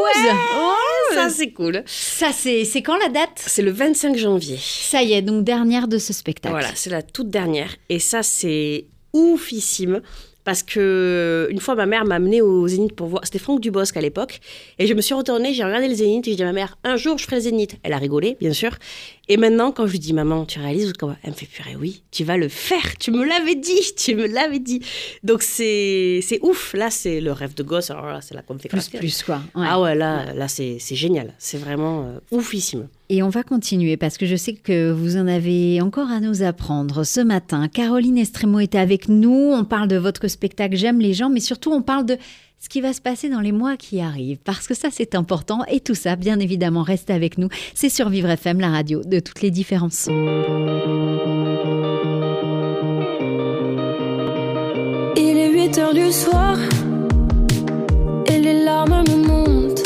Oh, ça c'est cool. Ça, c'est c'est quand la date? C'est le 25 janvier. Ça y est, donc dernière de ce spectacle. Voilà, c'est la toute dernière. Et ça, c'est oufissime. Parce que une fois, ma mère m'a amené au Zénith pour voir. C'était Franck Dubosc à l'époque. Et je me suis retournée, j'ai regardé le Zénith et j'ai dit à ma mère, un jour, je ferai le Zénith. Elle a rigolé, bien sûr. Et maintenant, quand je lui dis, maman, tu réalises ou quoi? Elle me fait, purée, oui, tu vas le faire. Tu me l'avais dit, tu me l'avais dit. Donc, c'est c'est ouf. Là, c'est le rêve de gosse. Alors là, c'est là qu'on me fait Plus, plus, quoi. Ouais. Ah ouais, là, là c'est c'est génial. C'est vraiment euh, oufissime. Et on va continuer parce que je sais que vous en avez encore à nous apprendre. Ce matin, Caroline Estremo était avec nous. On parle de votre spectacle J'aime les gens, mais surtout on parle de ce qui va se passer dans les mois qui arrivent. Parce que ça, c'est important. Et tout ça, bien évidemment, reste avec nous. C'est sur Vivre FM, la radio de toutes les différences. Il est 8 heures du soir et les larmes me montent.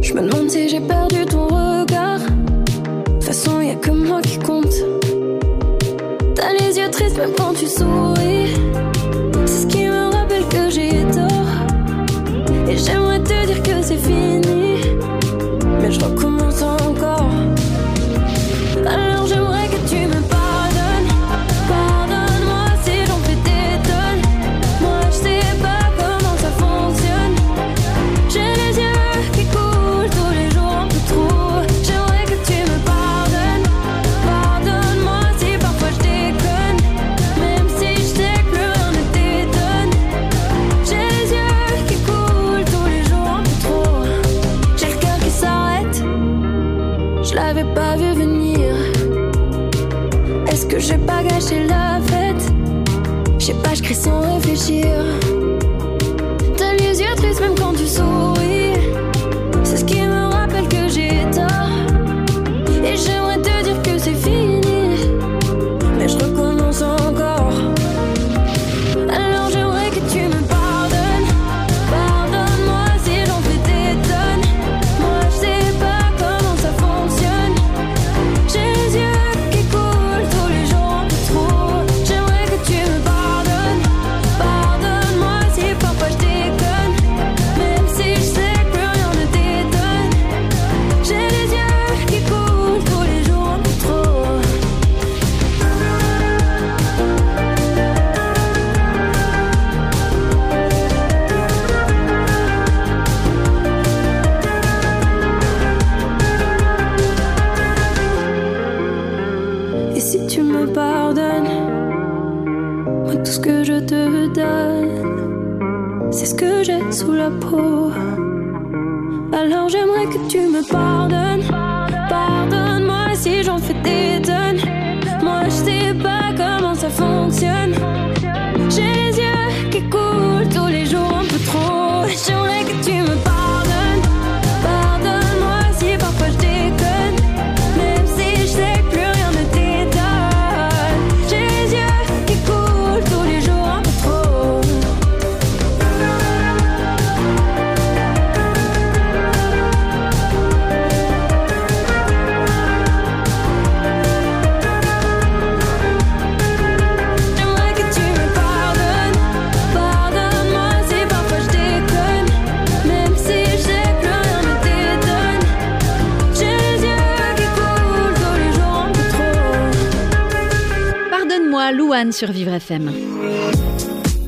Je me demande si j'ai perdu ton regard. De toute façon, y a que moi qui compte. T'as les yeux tristes même quand tu souris. J'aimerais te dire que c'est fini. Mais je recommence encore. Alors j'aimerais pas gâché la fête Je sais pas, je crie sans réfléchir. T'as les yeux tristes même quand tu souris. C'est ce qui me rappelle que j'ai tort. Et j'aimerais Louane sur Vivre FM.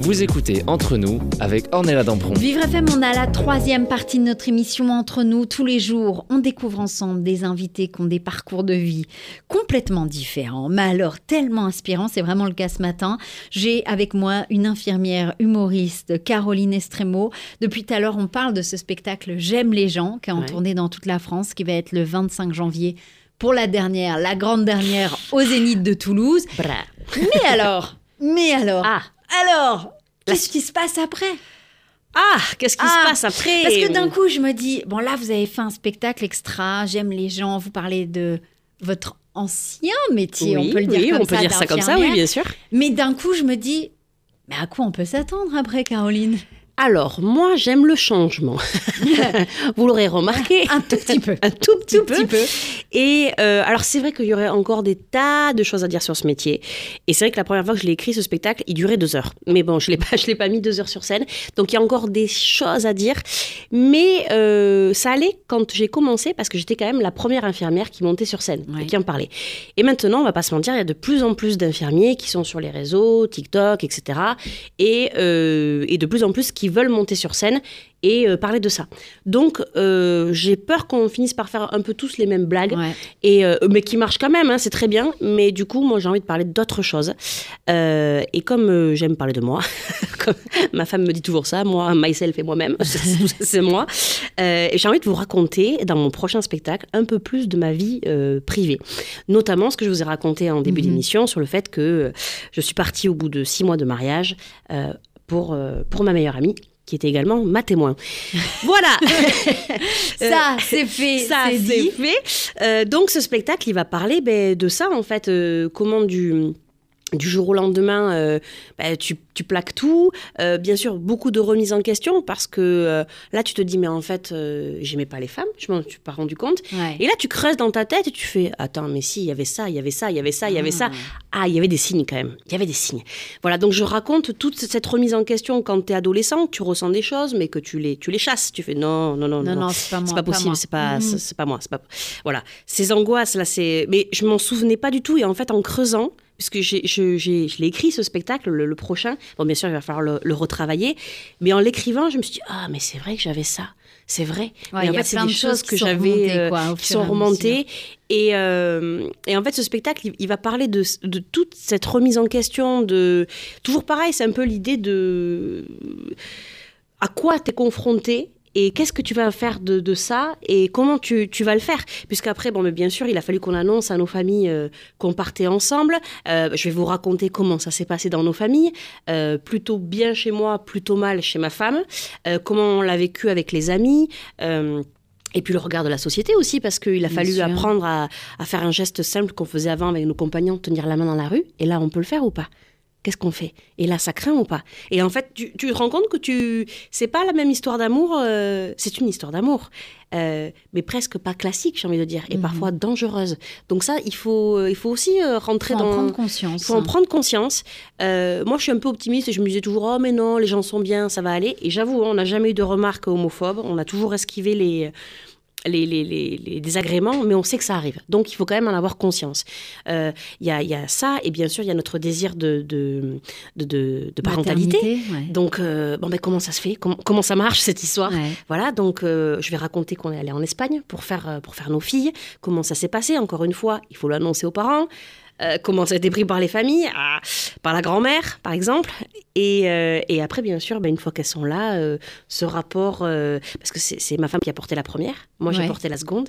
Vous écoutez Entre nous avec Ornella Dampron. Vivre FM, on a la troisième partie de notre émission entre nous. Tous les jours, on découvre ensemble des invités qui ont des parcours de vie complètement différents, mais alors tellement inspirants. C'est vraiment le cas ce matin. J'ai avec moi une infirmière humoriste, Caroline Estremo. Depuis tout à l'heure, on parle de ce spectacle J'aime les gens, qui est en Ouais. tournée dans toute la France, qui va être le 25 janvier pour la dernière, la grande dernière au Zénith de Toulouse. Bra. Mais alors, mais alors, Ah. alors, qu'est-ce qui se passe après Ah, qu'est-ce qui Ah, se passe après Parce que d'un coup, je me dis, bon là, vous avez fait un spectacle extra, j'aime les gens, vous parlez de votre ancien métier, oui, on peut le dire oui, comme on peut ça, dire ça comme ça, oui, bien sûr. Mais d'un coup, je me dis, mais à quoi on peut s'attendre après, Caroline? Alors, moi, j'aime le changement. Vous l'aurez remarqué. Un tout petit peu. Un tout petit Tout peu. petit peu. Et euh, alors, c'est vrai qu'il y aurait encore des tas de choses à dire sur ce métier. Et c'est vrai que la première fois que je l'ai écrit, ce spectacle, il durait deux heures. Mais bon, je ne l'ai pas, mis deux heures sur scène. Donc, il y a encore des choses à dire. Mais euh, ça allait quand j'ai commencé, parce que j'étais quand même la première infirmière qui montait sur scène Ouais. et qui en parlait. Et maintenant, on va pas se mentir, il y a de plus en plus d'infirmiers qui sont sur les réseaux, TikTok, etc. Et, euh, et de plus en plus qui veulent monter sur scène et euh, parler de ça. Donc, euh, j'ai peur qu'on finisse par faire un peu tous les mêmes blagues, Ouais. et, euh, mais qui marchent quand même, hein, c'est très bien. Mais du coup, moi, j'ai envie de parler d'autres choses. Et comme j'aime parler de moi, comme ma femme me dit toujours ça, moi, myself et moi-même, c'est- moi. Et j'ai envie de vous raconter, dans mon prochain spectacle, un peu plus de ma vie privée. Notamment ce que je vous ai raconté en début Mhm. d'émission sur le fait que je suis partie au bout de six mois de mariage pour, euh, pour ma meilleure amie qui était également ma témoin. Voilà Ça, c'est fait, ça, c'est fait. Euh, donc, ce spectacle, il va parler ben, de ça, en fait. euh, comment du, du jour au lendemain, euh, ben, tu, tu plaques tout. Euh, bien sûr, beaucoup de remises en question parce que euh, là, tu te dis, mais en fait, j'aimais pas les femmes. Je m'en suis pas rendu compte. Ouais. Et là, tu creuses dans ta tête et tu fais, attends, mais si, il y avait ça, il y avait ça, il y avait ça, il y avait ça. Ah, il y avait des signes quand même. Il y avait des signes. Voilà, donc je raconte toute cette remise en question quand tu es adolescent, tu ressens des choses, mais que tu les, tu les chasses. Tu fais non, non, non, Non, non, c'est pas moi. pas possible, c'est pas, Mhm. c'est pas moi, pas. Voilà, ces angoisses là, c'est. Mais je m'en souvenais pas du tout et en fait en creusant, puisque j'ai, je, j'ai- je l'ai écrit ce spectacle, le, le prochain. Bon, bien sûr, il va falloir le, le retravailler, mais en l'écrivant, je me suis dit ah mais c'est vrai que j'avais ça, c'est vrai. Ouais, Et en il y a fait, c'est plein des de choses qui que sont j'avais remontées, euh, quoi, au qui sont remontées. Et, euh, et en fait, ce spectacle, il, il va parler de, de toute cette remise en question, de toujours pareil, c'est un peu l'idée de à quoi tu es confronté et qu'est-ce que tu vas faire de, de ça et comment tu, tu vas le faire? Puisqu'après, bon, mais bien sûr, il a fallu qu'on annonce à nos familles euh, qu'on partait ensemble. Euh, je vais vous raconter comment ça s'est passé dans nos familles. Euh, plutôt bien chez moi, plutôt mal chez ma femme. Comment on l'a vécu avec les amis. Et puis le regard de la société aussi, parce qu'il a Bien fallu sûr. apprendre à, à faire un geste simple qu'on faisait avant avec nos compagnons, tenir la main dans la rue. Et là, on peut le faire ou pas? Qu'est-ce qu'on fait? Et là, ça craint ou pas? Et en fait, tu, tu te rends compte que tu, c'est pas la même histoire d'amour. euh, c'est une histoire d'amour, euh, mais presque pas classique, j'ai envie de dire, et Mhm. parfois dangereuse. Donc ça, il faut, euh, il faut aussi rentrer Faut en dans. prendre conscience. Il faut en prendre conscience. Euh, moi, je suis un peu optimiste et je me disais toujours, oh mais non, les gens sont bien, ça va aller. Et j'avoue, hein, on n'a jamais eu de remarques homophobes. On a toujours esquivé les, les, les, les- les désagréments, mais on sait que ça arrive. Donc, il faut quand même en avoir conscience. Euh, Il y, a, il y a ça, et bien sûr, il y a notre désir de, de, de, de- de parentalité. Ouais. Donc, euh, bon, ben, comment ça se fait? Comment, comment ça marche, cette histoire? Ouais. voilà, donc euh, je vais raconter qu'on est allé en Espagne pour faire, pour faire nos filles, comment ça s'est passé? Encore une fois, il faut l'annoncer aux parents. Euh, comment ça a été pris par les familles, par la grand-mère, par exemple. Et, euh, et après, bien sûr, ben, une fois qu'elles sont là, euh, ce rapport, euh, parce que c'est ma femme qui a porté la première, moi j'ai porté la seconde.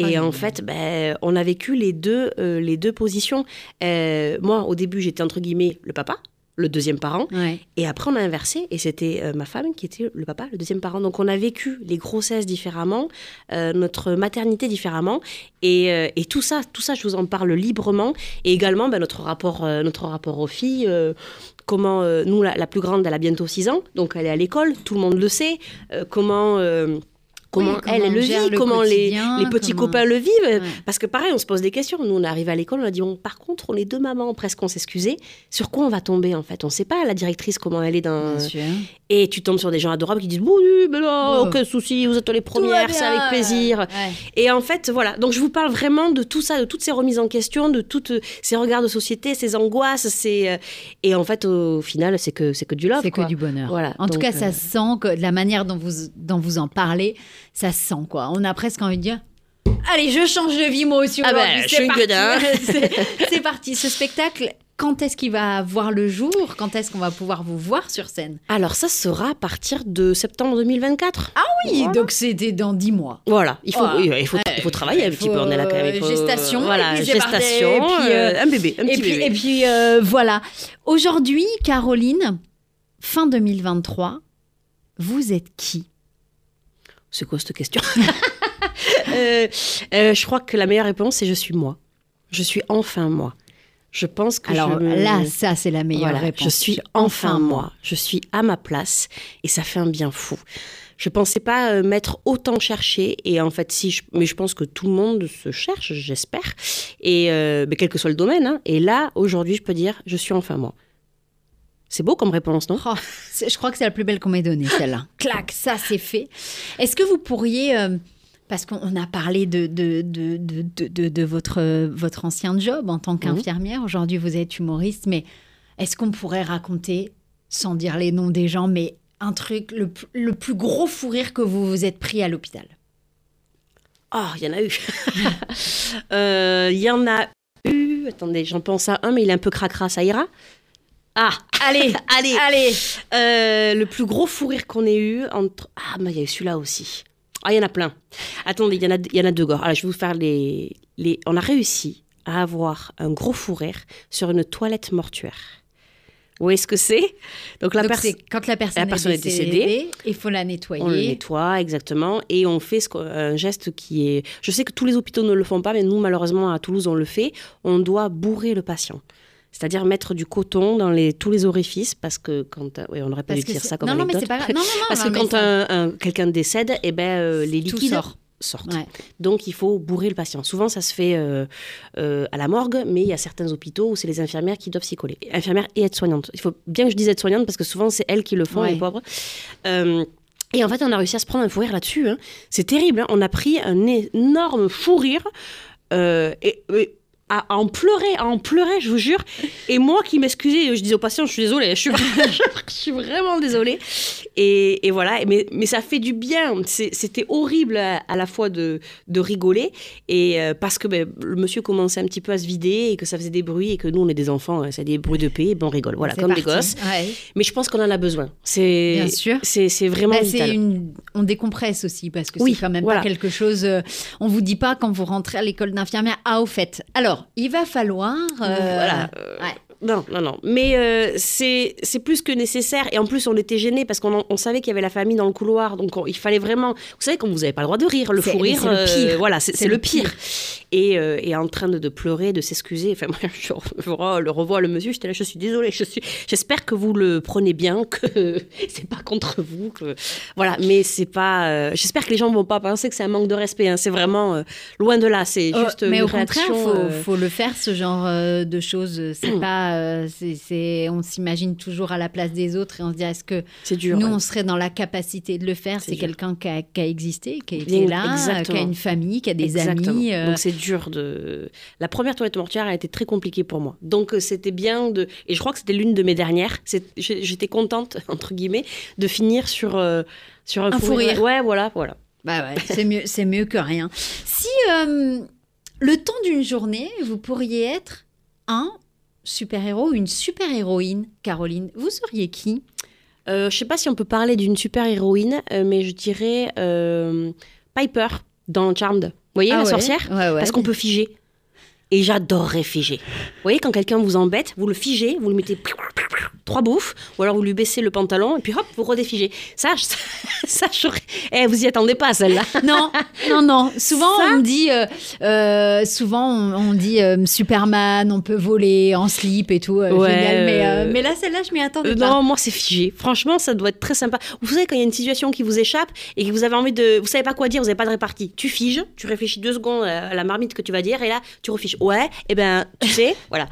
Oh Et en fait, ben, on a vécu les deux, les deux positions. Moi, au début, j'étais entre guillemets le papa, le deuxième parent. Ouais. Et après, on a inversé et c'était euh, ma femme qui était le papa, le deuxième parent. Donc, on a vécu les grossesses différemment, euh, notre maternité différemment. Et, euh, et tout ça, tout ça, je vous en parle librement. Et également, ben, notre, rapport, notre rapport aux filles. comment, nous, la, la plus grande, elle a bientôt 6 ans. Donc, elle est à l'école, tout le monde le sait. Comment. Comment Oui, elle, comment elle le vit, le comment les, petits comment- copains le vivent. Ouais. Parce que pareil, on se pose des questions. Nous, on est arrivé à l'école, on a dit, bon, par contre, on est deux mamans, presque on s'excusait. Sur quoi on va tomber, en fait? On ne sait pas, la directrice, comment elle est dans... Bien sûr. Et tu tombes sur des gens adorables qui disent, bon, oui, mais Ouais. aucun souci, vous êtes les premières, c'est avec plaisir. Ouais. Et en fait, voilà. Donc, je vous parle vraiment de tout ça, de toutes ces remises en question, de toutes ces regards de société, ces angoisses. Ces... euh, Et en fait, au final, c'est que, c'est que du love. C'est que du bonheur. Voilà, En tout cas, ça euh, se sent que la manière dont vous, dont vous en parlez, ça se sent quoi. On a presque envie de dire. Allez, je change de vie moi aussi Ah ben, je c'est suis gueudin. C'est- parti. Ce spectacle, quand est-ce qu'il va voir le jour? Quand est-ce qu'on va pouvoir vous voir sur scène? Alors, ça sera à partir de septembre 2024. Ah oui, Voilà. donc c'était dans 10 mois. Voilà, il faut, il faut, il faut travailler un petit peu. On est là quand même. il euh, faut- gestation, voilà, et puis gestation, et puis, euh, euh, un bébé, un Et petit puis, bébé. et puis euh, voilà. Aujourd'hui, Caroline, fin 2023, vous êtes qui? C'est quoi cette question Euh, euh, Je crois que la meilleure réponse, c'est je suis moi. Je suis enfin moi. Je pense que Alors je me- là, ça c'est la meilleure Voilà, réponse. Je suis enfin moi. Je suis à ma place et ça fait un bien fou. Je pensais pas euh, m'être autant cherchée et en fait si, je- mais je pense que tout le monde se cherche, j'espère. Et mais quel que soit le domaine. hein. Et là, aujourd'hui, je peux dire, je suis enfin moi. C'est beau comme réponse, non Oh, je crois que c'est la plus belle qu'on m'ait donnée, celle-là. Clac, ça c'est fait. Est-ce que vous pourriez, euh, parce qu'on a parlé de, de, de, de, de- votre, votre ancien job en tant qu'infirmière, aujourd'hui vous êtes humoriste, mais est-ce qu'on pourrait raconter, sans dire les noms des gens, mais un truc, le, le plus gros fou rire que vous vous êtes pris à l'hôpital? Oh, il y en a eu. Euh, Il y en a eu. Attendez, j'en pense à un, mais il est un peu cracra, ça ira Ah, Allez, allez allez Euh, Le plus gros fou rire qu'on ait eu entre. Ah, mais il y a eu celui-là aussi. Ah, il y en a plein. Attendez, il y en a, y en a deux gars. Alors, je vais vous faire les, les. On a réussi à avoir un gros fou rire sur une toilette mortuaire. Vous voyez ce que c'est? Donc, la personne. quand la personne, la personne est est décédée, il faut la nettoyer. On le nettoie, exactement. Et on fait ce un geste qui est. Je sais que tous les hôpitaux ne le font pas, mais nous, malheureusement, à Toulouse, on le fait. On doit bourrer le patient. C'est-à-dire mettre du coton dans les, tous les orifices, parce que quand. Oui, on n'aurait pas dû dire ça comme non, non, mais anecdote. c'est pas grave. Non, non, non, Parce que quand ça- un, un- quelqu'un décède, eh ben, euh, les liquides sort. sortent. Ouais. Donc il faut bourrer le patient. Souvent ça se fait euh, euh, à la morgue, mais il y a certains hôpitaux où c'est les infirmières qui doivent s'y coller. Infirmières et aides-soignantes. Il faut bien que je dise aides-soignantes parce que souvent c'est elles qui le font, Ouais. les pauvres. Euh, et en fait, on a réussi à se prendre un fou rire là-dessus. hein. C'est terrible. hein. On a pris un énorme fou rire. euh, et, et à, en pleurer, à en pleurer, je vous jure. Et moi qui m'excusais, je disais au patient, je suis désolée, je suis, je suis vraiment désolée. Et, et voilà, mais, mais ça fait du bien. C'était horrible à, à la fois de, de rigoler, et euh, parce que ben, le monsieur commençait un petit peu à se vider, et que ça faisait des bruits, et que nous, on est des enfants, hein, c'est des bruits de paix, et ben on rigole. Voilà, comme des gosses. Ouais. Mais je pense qu'on en a besoin. C'est Bien sûr. C'est vraiment Bah, vital. une... On décompresse aussi parce que Oui, c'est quand même voilà. pas quelque chose. euh, On vous dit pas quand vous rentrez à l'école d'infirmière. Ah, au fait. Alors, il va falloir. euh, Voilà, euh, ouais. Non, non, non. Mais euh, c'est plus que nécessaire. Et en plus, on était gênés parce qu'on on savait qu'il y avait la famille dans le couloir. Donc, on- il fallait vraiment. Vous savez, quand vous n'avez pas le droit de rire, le fou rire. c'est le pire. euh, voilà, c'est le le pire. Et, euh, et en train de, de pleurer, de s'excuser. Enfin, moi, je, le revois le monsieur. J'étais là, je suis désolée. Je suis. J'espère que vous le prenez bien, que c'est pas contre vous. Que voilà. Mais c'est pas. euh, J'espère que les gens vont pas penser que c'est un manque de respect. hein. C'est vraiment loin de là. C'est Oh, juste. mais une au contraire, faut, faut le faire ce genre de choses. C'est pas, euh, c'est, on s'imagine toujours à la place des autres et on se dit est-ce que dur. nous ouais. on serait dans la capacité de le faire? C'est quelqu'un qui a, qui a existé, qui a été Bien, là, euh, exactement. qui a une famille, qui a des Exactement. amis. euh, Donc c'est dur de. La première toilette mortuaire a été très compliquée pour moi. Donc c'était bien de. Et je crois que c'était l'une de mes dernières. J'étais contente entre guillemets de finir sur euh, sur un, Un fou rire. Ouais, voilà, voilà. Bah ouais, c'est mieux, c'est mieux que rien. Si euh, le temps d'une journée, vous pourriez être un super-héros, une super-héroïne, Caroline. Vous seriez qui? Euh, je sais pas si on peut parler d'une super héroïne, euh, mais je dirais euh, Piper dans Charmed. Vous voyez Ah la ouais sorcière? Ouais, ouais. Parce qu'on peut figer. Et j'adorerais figer. Vous voyez, quand quelqu'un vous embête, vous le figez, vous le mettez trois bouffes, ou alors vous lui baissez le pantalon, et puis hop, vous redéfigez. Ça, ça, ça Eh, vous y attendez pas, celle-là. Non, non, non. Souvent, Ça on me dit, euh, euh, souvent, on, on dit euh, Superman, on peut voler en slip et tout. euh, Ouais, génial. Mais, euh, euh, mais là, celle-là, je m'y attendais Euh, pas. non, moi c'est figé. Franchement, ça doit être très sympa. Vous savez, quand il y a une situation qui vous échappe et que vous avez envie de. Vous savez pas quoi dire, vous n'avez pas de répartie. Tu figes, tu réfléchis deux secondes à la marmite que tu vas dire et là, tu refiges. Ouais, et ben, tu sais, voilà.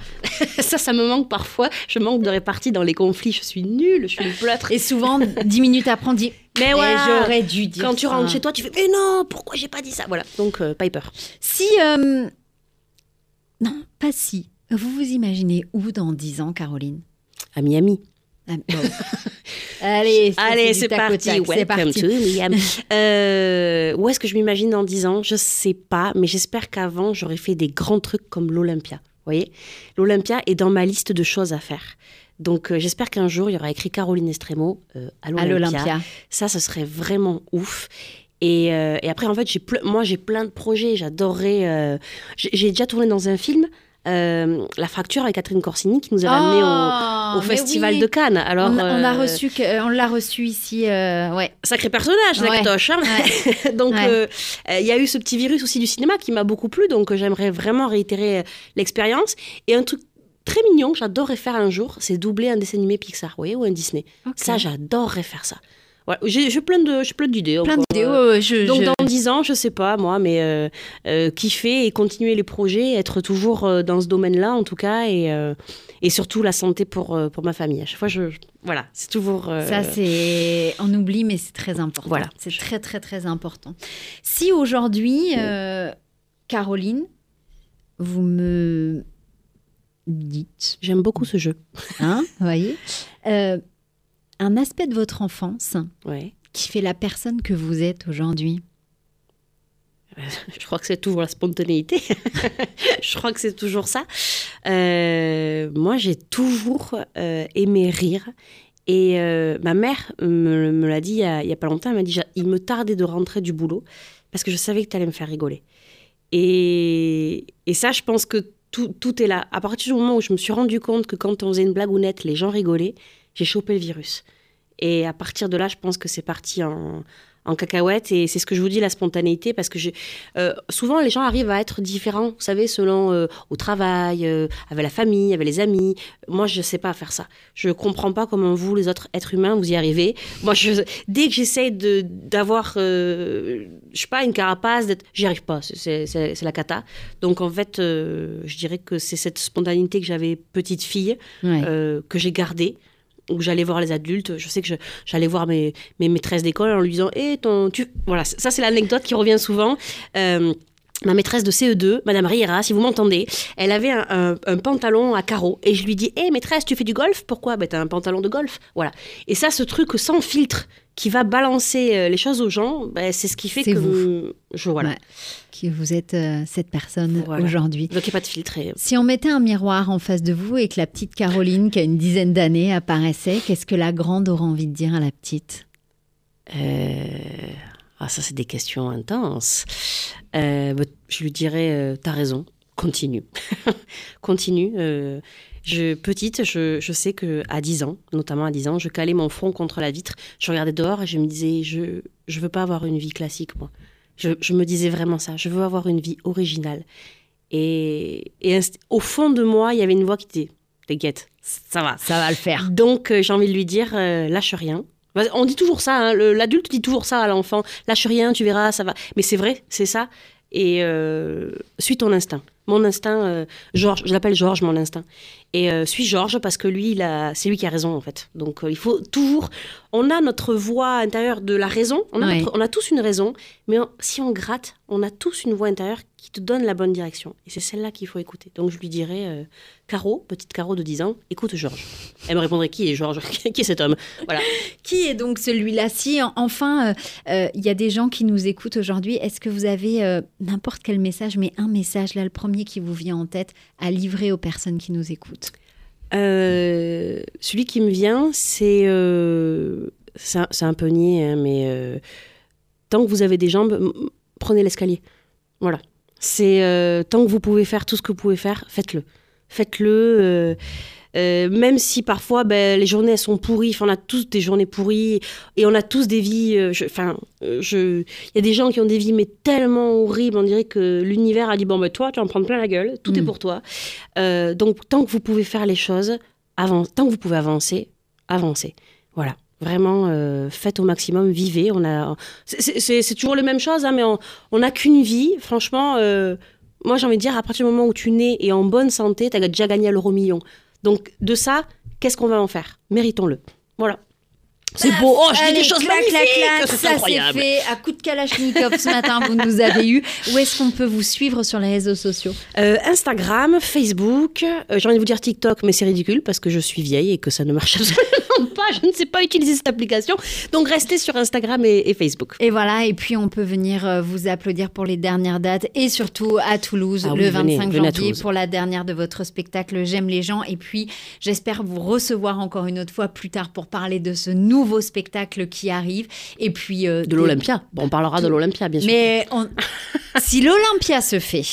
ça, ça me manque parfois. Je manque de répartie dans les conflits. Je suis nulle, je suis une plâtre. Et souvent, dix minutes après, on dit Mais Mais ouais, j'aurais dû dire Quand tu ça. rentres chez toi, tu fais Mais non, pourquoi j'ai pas dit ça? Voilà. Donc, euh, Piper. Si. euh, Non, pas si. Vous vous imaginez où dans 10 ans, Caroline? À Miami. Allez, c'est parti. Welcome parti. to Miami. Euh, où est-ce que je m'imagine dans 10 ans? Je sais pas, mais j'espère qu'avant, j'aurais fait des grands trucs comme l'Olympia. Vous voyez? L'Olympia est dans ma liste de choses à faire. Donc, euh, j'espère qu'un jour, il y aura écrit Caroline Estremo euh, à l'Olympia. Ça, ce serait vraiment ouf. Et, et après, en fait, j'ai moi, j'ai plein de projets. J'adorerais. j'ai déjà tourné dans un film, euh, La Fracture avec Catherine Corsini, qui nous a ramené au, au mais Festival oui. de Cannes. Alors, on, a- on a euh, reçu, euh, on l'a reçu ici, ouais. Sacré personnage, Ouais. Zachtoche. hein. donc, Ouais. il y a eu ce petit virus aussi du cinéma qui m'a beaucoup plu. Donc, j'aimerais vraiment réitérer l'expérience. Et un truc très mignon que j'adorerais faire un jour, c'est doubler un dessin animé Pixar, vous voyez, ou un Disney. Ça, j'adorerais faire ça. Voilà. J'ai plein de- j'ai plein d'idées. Plein d'idées. euh, ouais, ouais, je- donc je- dans 10 ans, je sais pas moi, mais euh, euh, kiffer et continuer les projets, être toujours dans ce domaine-là en tout cas, et, euh, et surtout la santé pour, pour ma famille. À chaque fois, je, je- voilà, c'est toujours... Ça, c'est. On oublie, mais c'est très important. Voilà. C'est très, très, très important. Si aujourd'hui, Caroline, vous me dites, J'aime beaucoup ce jeu. hein, vous voyez, un aspect de votre enfance Ouais. qui fait la personne que vous êtes aujourd'hui. Je crois que c'est toujours la spontanéité. je crois que c'est toujours ça. Euh, moi, j'ai toujours euh, aimé rire. Et euh, ma mère me, me l'a dit il y, a, pas longtemps. Elle m'a dit il me tardait de rentrer du boulot parce que je savais que tu allais me faire rigoler. Et, et ça, je pense que tout, tout est là. À partir du moment où je me suis rendu compte que quand on faisait une blagounette, les gens rigolaient, j'ai chopé le virus. Et à partir de là, je pense que c'est parti en, en cacahuète. Et c'est ce que je vous dis, la spontanéité, parce que je, euh, souvent, les gens arrivent à être différents, vous savez, selon euh, au travail, euh, avec la famille, avec les amis. Moi, je ne sais pas faire ça. Je ne comprends pas comment vous, les autres êtres humains, vous y arrivez. Moi, je, dès que j'essaye d'avoir, je sais pas, une carapace, j'y arrive pas. C'est- la cata. Donc, en fait, je dirais que c'est cette spontanéité que j'avais petite fille Ouais. que j'ai gardée où j'allais voir les adultes. Je sais que j'allais voir mes, mes maîtresses d'école en lui disant Eh, ton. Tu... Voilà, ça, c'est l'anecdote qui revient souvent. Euh, Ma maîtresse de CE2, Madame Riera, si vous m'entendez, elle avait un, un- pantalon à carreaux. Et je lui dis Hé maîtresse, tu fais du golf? Pourquoi? Ben, T'as un pantalon de golf. Voilà. Et ça, ce truc sans filtre qui va balancer euh, les choses aux gens, ben, c'est ce qui fait que vous. je. Voilà. Ouais. Que vous êtes euh, cette personne Voilà. aujourd'hui. Donc il n'y a pas de filtre. et- Si on mettait un miroir en face de vous et que la petite Caroline, qui a une dizaine d'années, apparaissait, qu'est-ce que la grande aurait envie de dire à la petite? Euh, Ah, ça, c'est des questions intenses. Euh, bah, je lui dirais, t'as raison, continue. continue. euh, je, petite, je, je sais que à 10 ans, notamment à 10 ans, je calais mon front contre la vitre, je regardais dehors et je me disais, je je veux pas avoir une vie classique, moi. Je, je me disais vraiment ça, je veux avoir une vie originale. Et, et au fond de moi, il y avait une voix qui disait, t'inquiète, ça va, Ça va le faire. donc, euh, j'ai envie de lui dire, euh, lâche rien. On dit toujours ça, hein, l'adulte dit toujours ça à l'enfant, lâche rien, tu verras, ça va. Mais c'est vrai, c'est ça. Et euh, suis ton instinct. Mon instinct, euh, Georges, je l'appelle Georges, mon instinct. Et euh, suis Georges parce que lui, c'est lui qui a raison en fait. Donc euh, il faut toujours. On a notre voix intérieure de la raison. On a, Ouais. notre- on a tous une raison, mais on- si on gratte, on a tous une voix intérieure qui te donne la bonne direction. Et c'est celle-là qu'il faut écouter. Donc je lui dirais, euh, Caro, petite Caro de 10 ans, écoute Georges. Elle me répondrait qui est Georges? Qui est cet homme? Voilà. Qui est donc celui-là? Si en- enfin, euh, euh, il y a des gens qui nous écoutent aujourd'hui, est-ce que vous avez n'importe quel message, mais un message là, le premier qui vous vient en tête à livrer aux personnes qui nous écoutent? Euh, celui qui me vient, c'est euh, c'est un, peu niais, hein, mais euh, tant que vous avez des jambes, prenez l'escalier. Voilà. C'est euh, tant que vous pouvez faire tout ce que vous pouvez faire, faites-le. Faites-le. Euh, même si parfois ben, les journées elles sont pourries, Enfin, on a tous des journées pourries et on a tous des vies. euh, je- Enfin, euh, je, il y a des gens qui ont des vies mais tellement horribles, on dirait que l'univers a dit bon ben toi tu vas en prendre plein la gueule, tout est Mm. pour toi. Donc tant que vous pouvez faire les choses, avant, tant que vous pouvez avancer, avancez. Voilà. Vraiment, faites au maximum, vivez. On a, c'est- toujours les mêmes choses, hein, mais on n'a qu'une vie. Franchement, moi j'ai envie de dire, à partir du moment où tu nais et en bonne santé, tu as déjà gagné à l'euro million. Donc de ça, qu'est-ce qu'on va en faire? Méritons-le. Voilà. C'est beau. Oh, je dis Allez, des choses clac, magnifiques. C'est ça c'est incroyable. fait. À coup de Kalachnikov ce matin, vous nous avez eu. Où est-ce qu'on peut vous suivre sur les réseaux sociaux? Euh, Instagram, Facebook, euh, j'ai envie de vous dire TikTok, mais c'est ridicule parce que je suis vieille et que ça ne marche absolument pas. Je ne sais pas utiliser cette application. Donc restez sur Instagram et, et Facebook. Et voilà, et puis on peut venir euh, vous applaudir pour les dernières dates et surtout à Toulouse Ah oui, le venez, 25 venez à janvier pour la dernière de votre spectacle J'aime les gens. Et puis j'espère vous recevoir encore une autre fois plus tard pour parler de ce nouveau spectacle qui arrive. Et puis euh, De l'Olympia. Bon, on parlera de l'Olympia, bien sûr. Mais on- si l'Olympia se fait,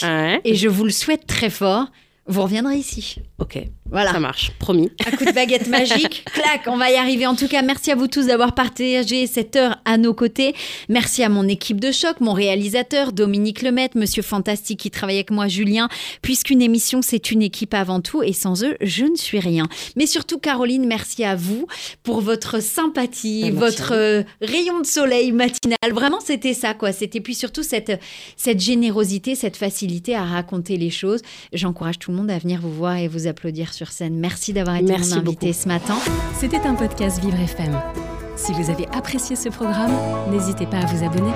et je vous le souhaite très fort, vous reviendrez ici. ok, Voilà. ça marche, promis. Un coup de baguette magique, clac, on va y arriver. En tout cas, merci à vous tous d'avoir partagé cette heure à nos côtés. Merci à mon équipe de choc, mon réalisateur Dominique Lemaitre, Monsieur Fantastique qui travaille avec moi, Julien, puisqu'une émission c'est une équipe avant tout et sans eux, je ne suis rien. Mais surtout, Caroline, merci à vous pour votre sympathie, Merci votre euh, rayon de soleil matinal. Vraiment, c'était ça, quoi. C'était puis surtout cette, cette générosité, cette facilité à raconter les choses. J'encourage tout le monde à venir vous voir et vous applaudir sur scène. Merci d'avoir été Merci mon invité beaucoup. ce matin. C'était un podcast Vivre FM. Si vous avez apprécié ce programme, n'hésitez pas à vous abonner.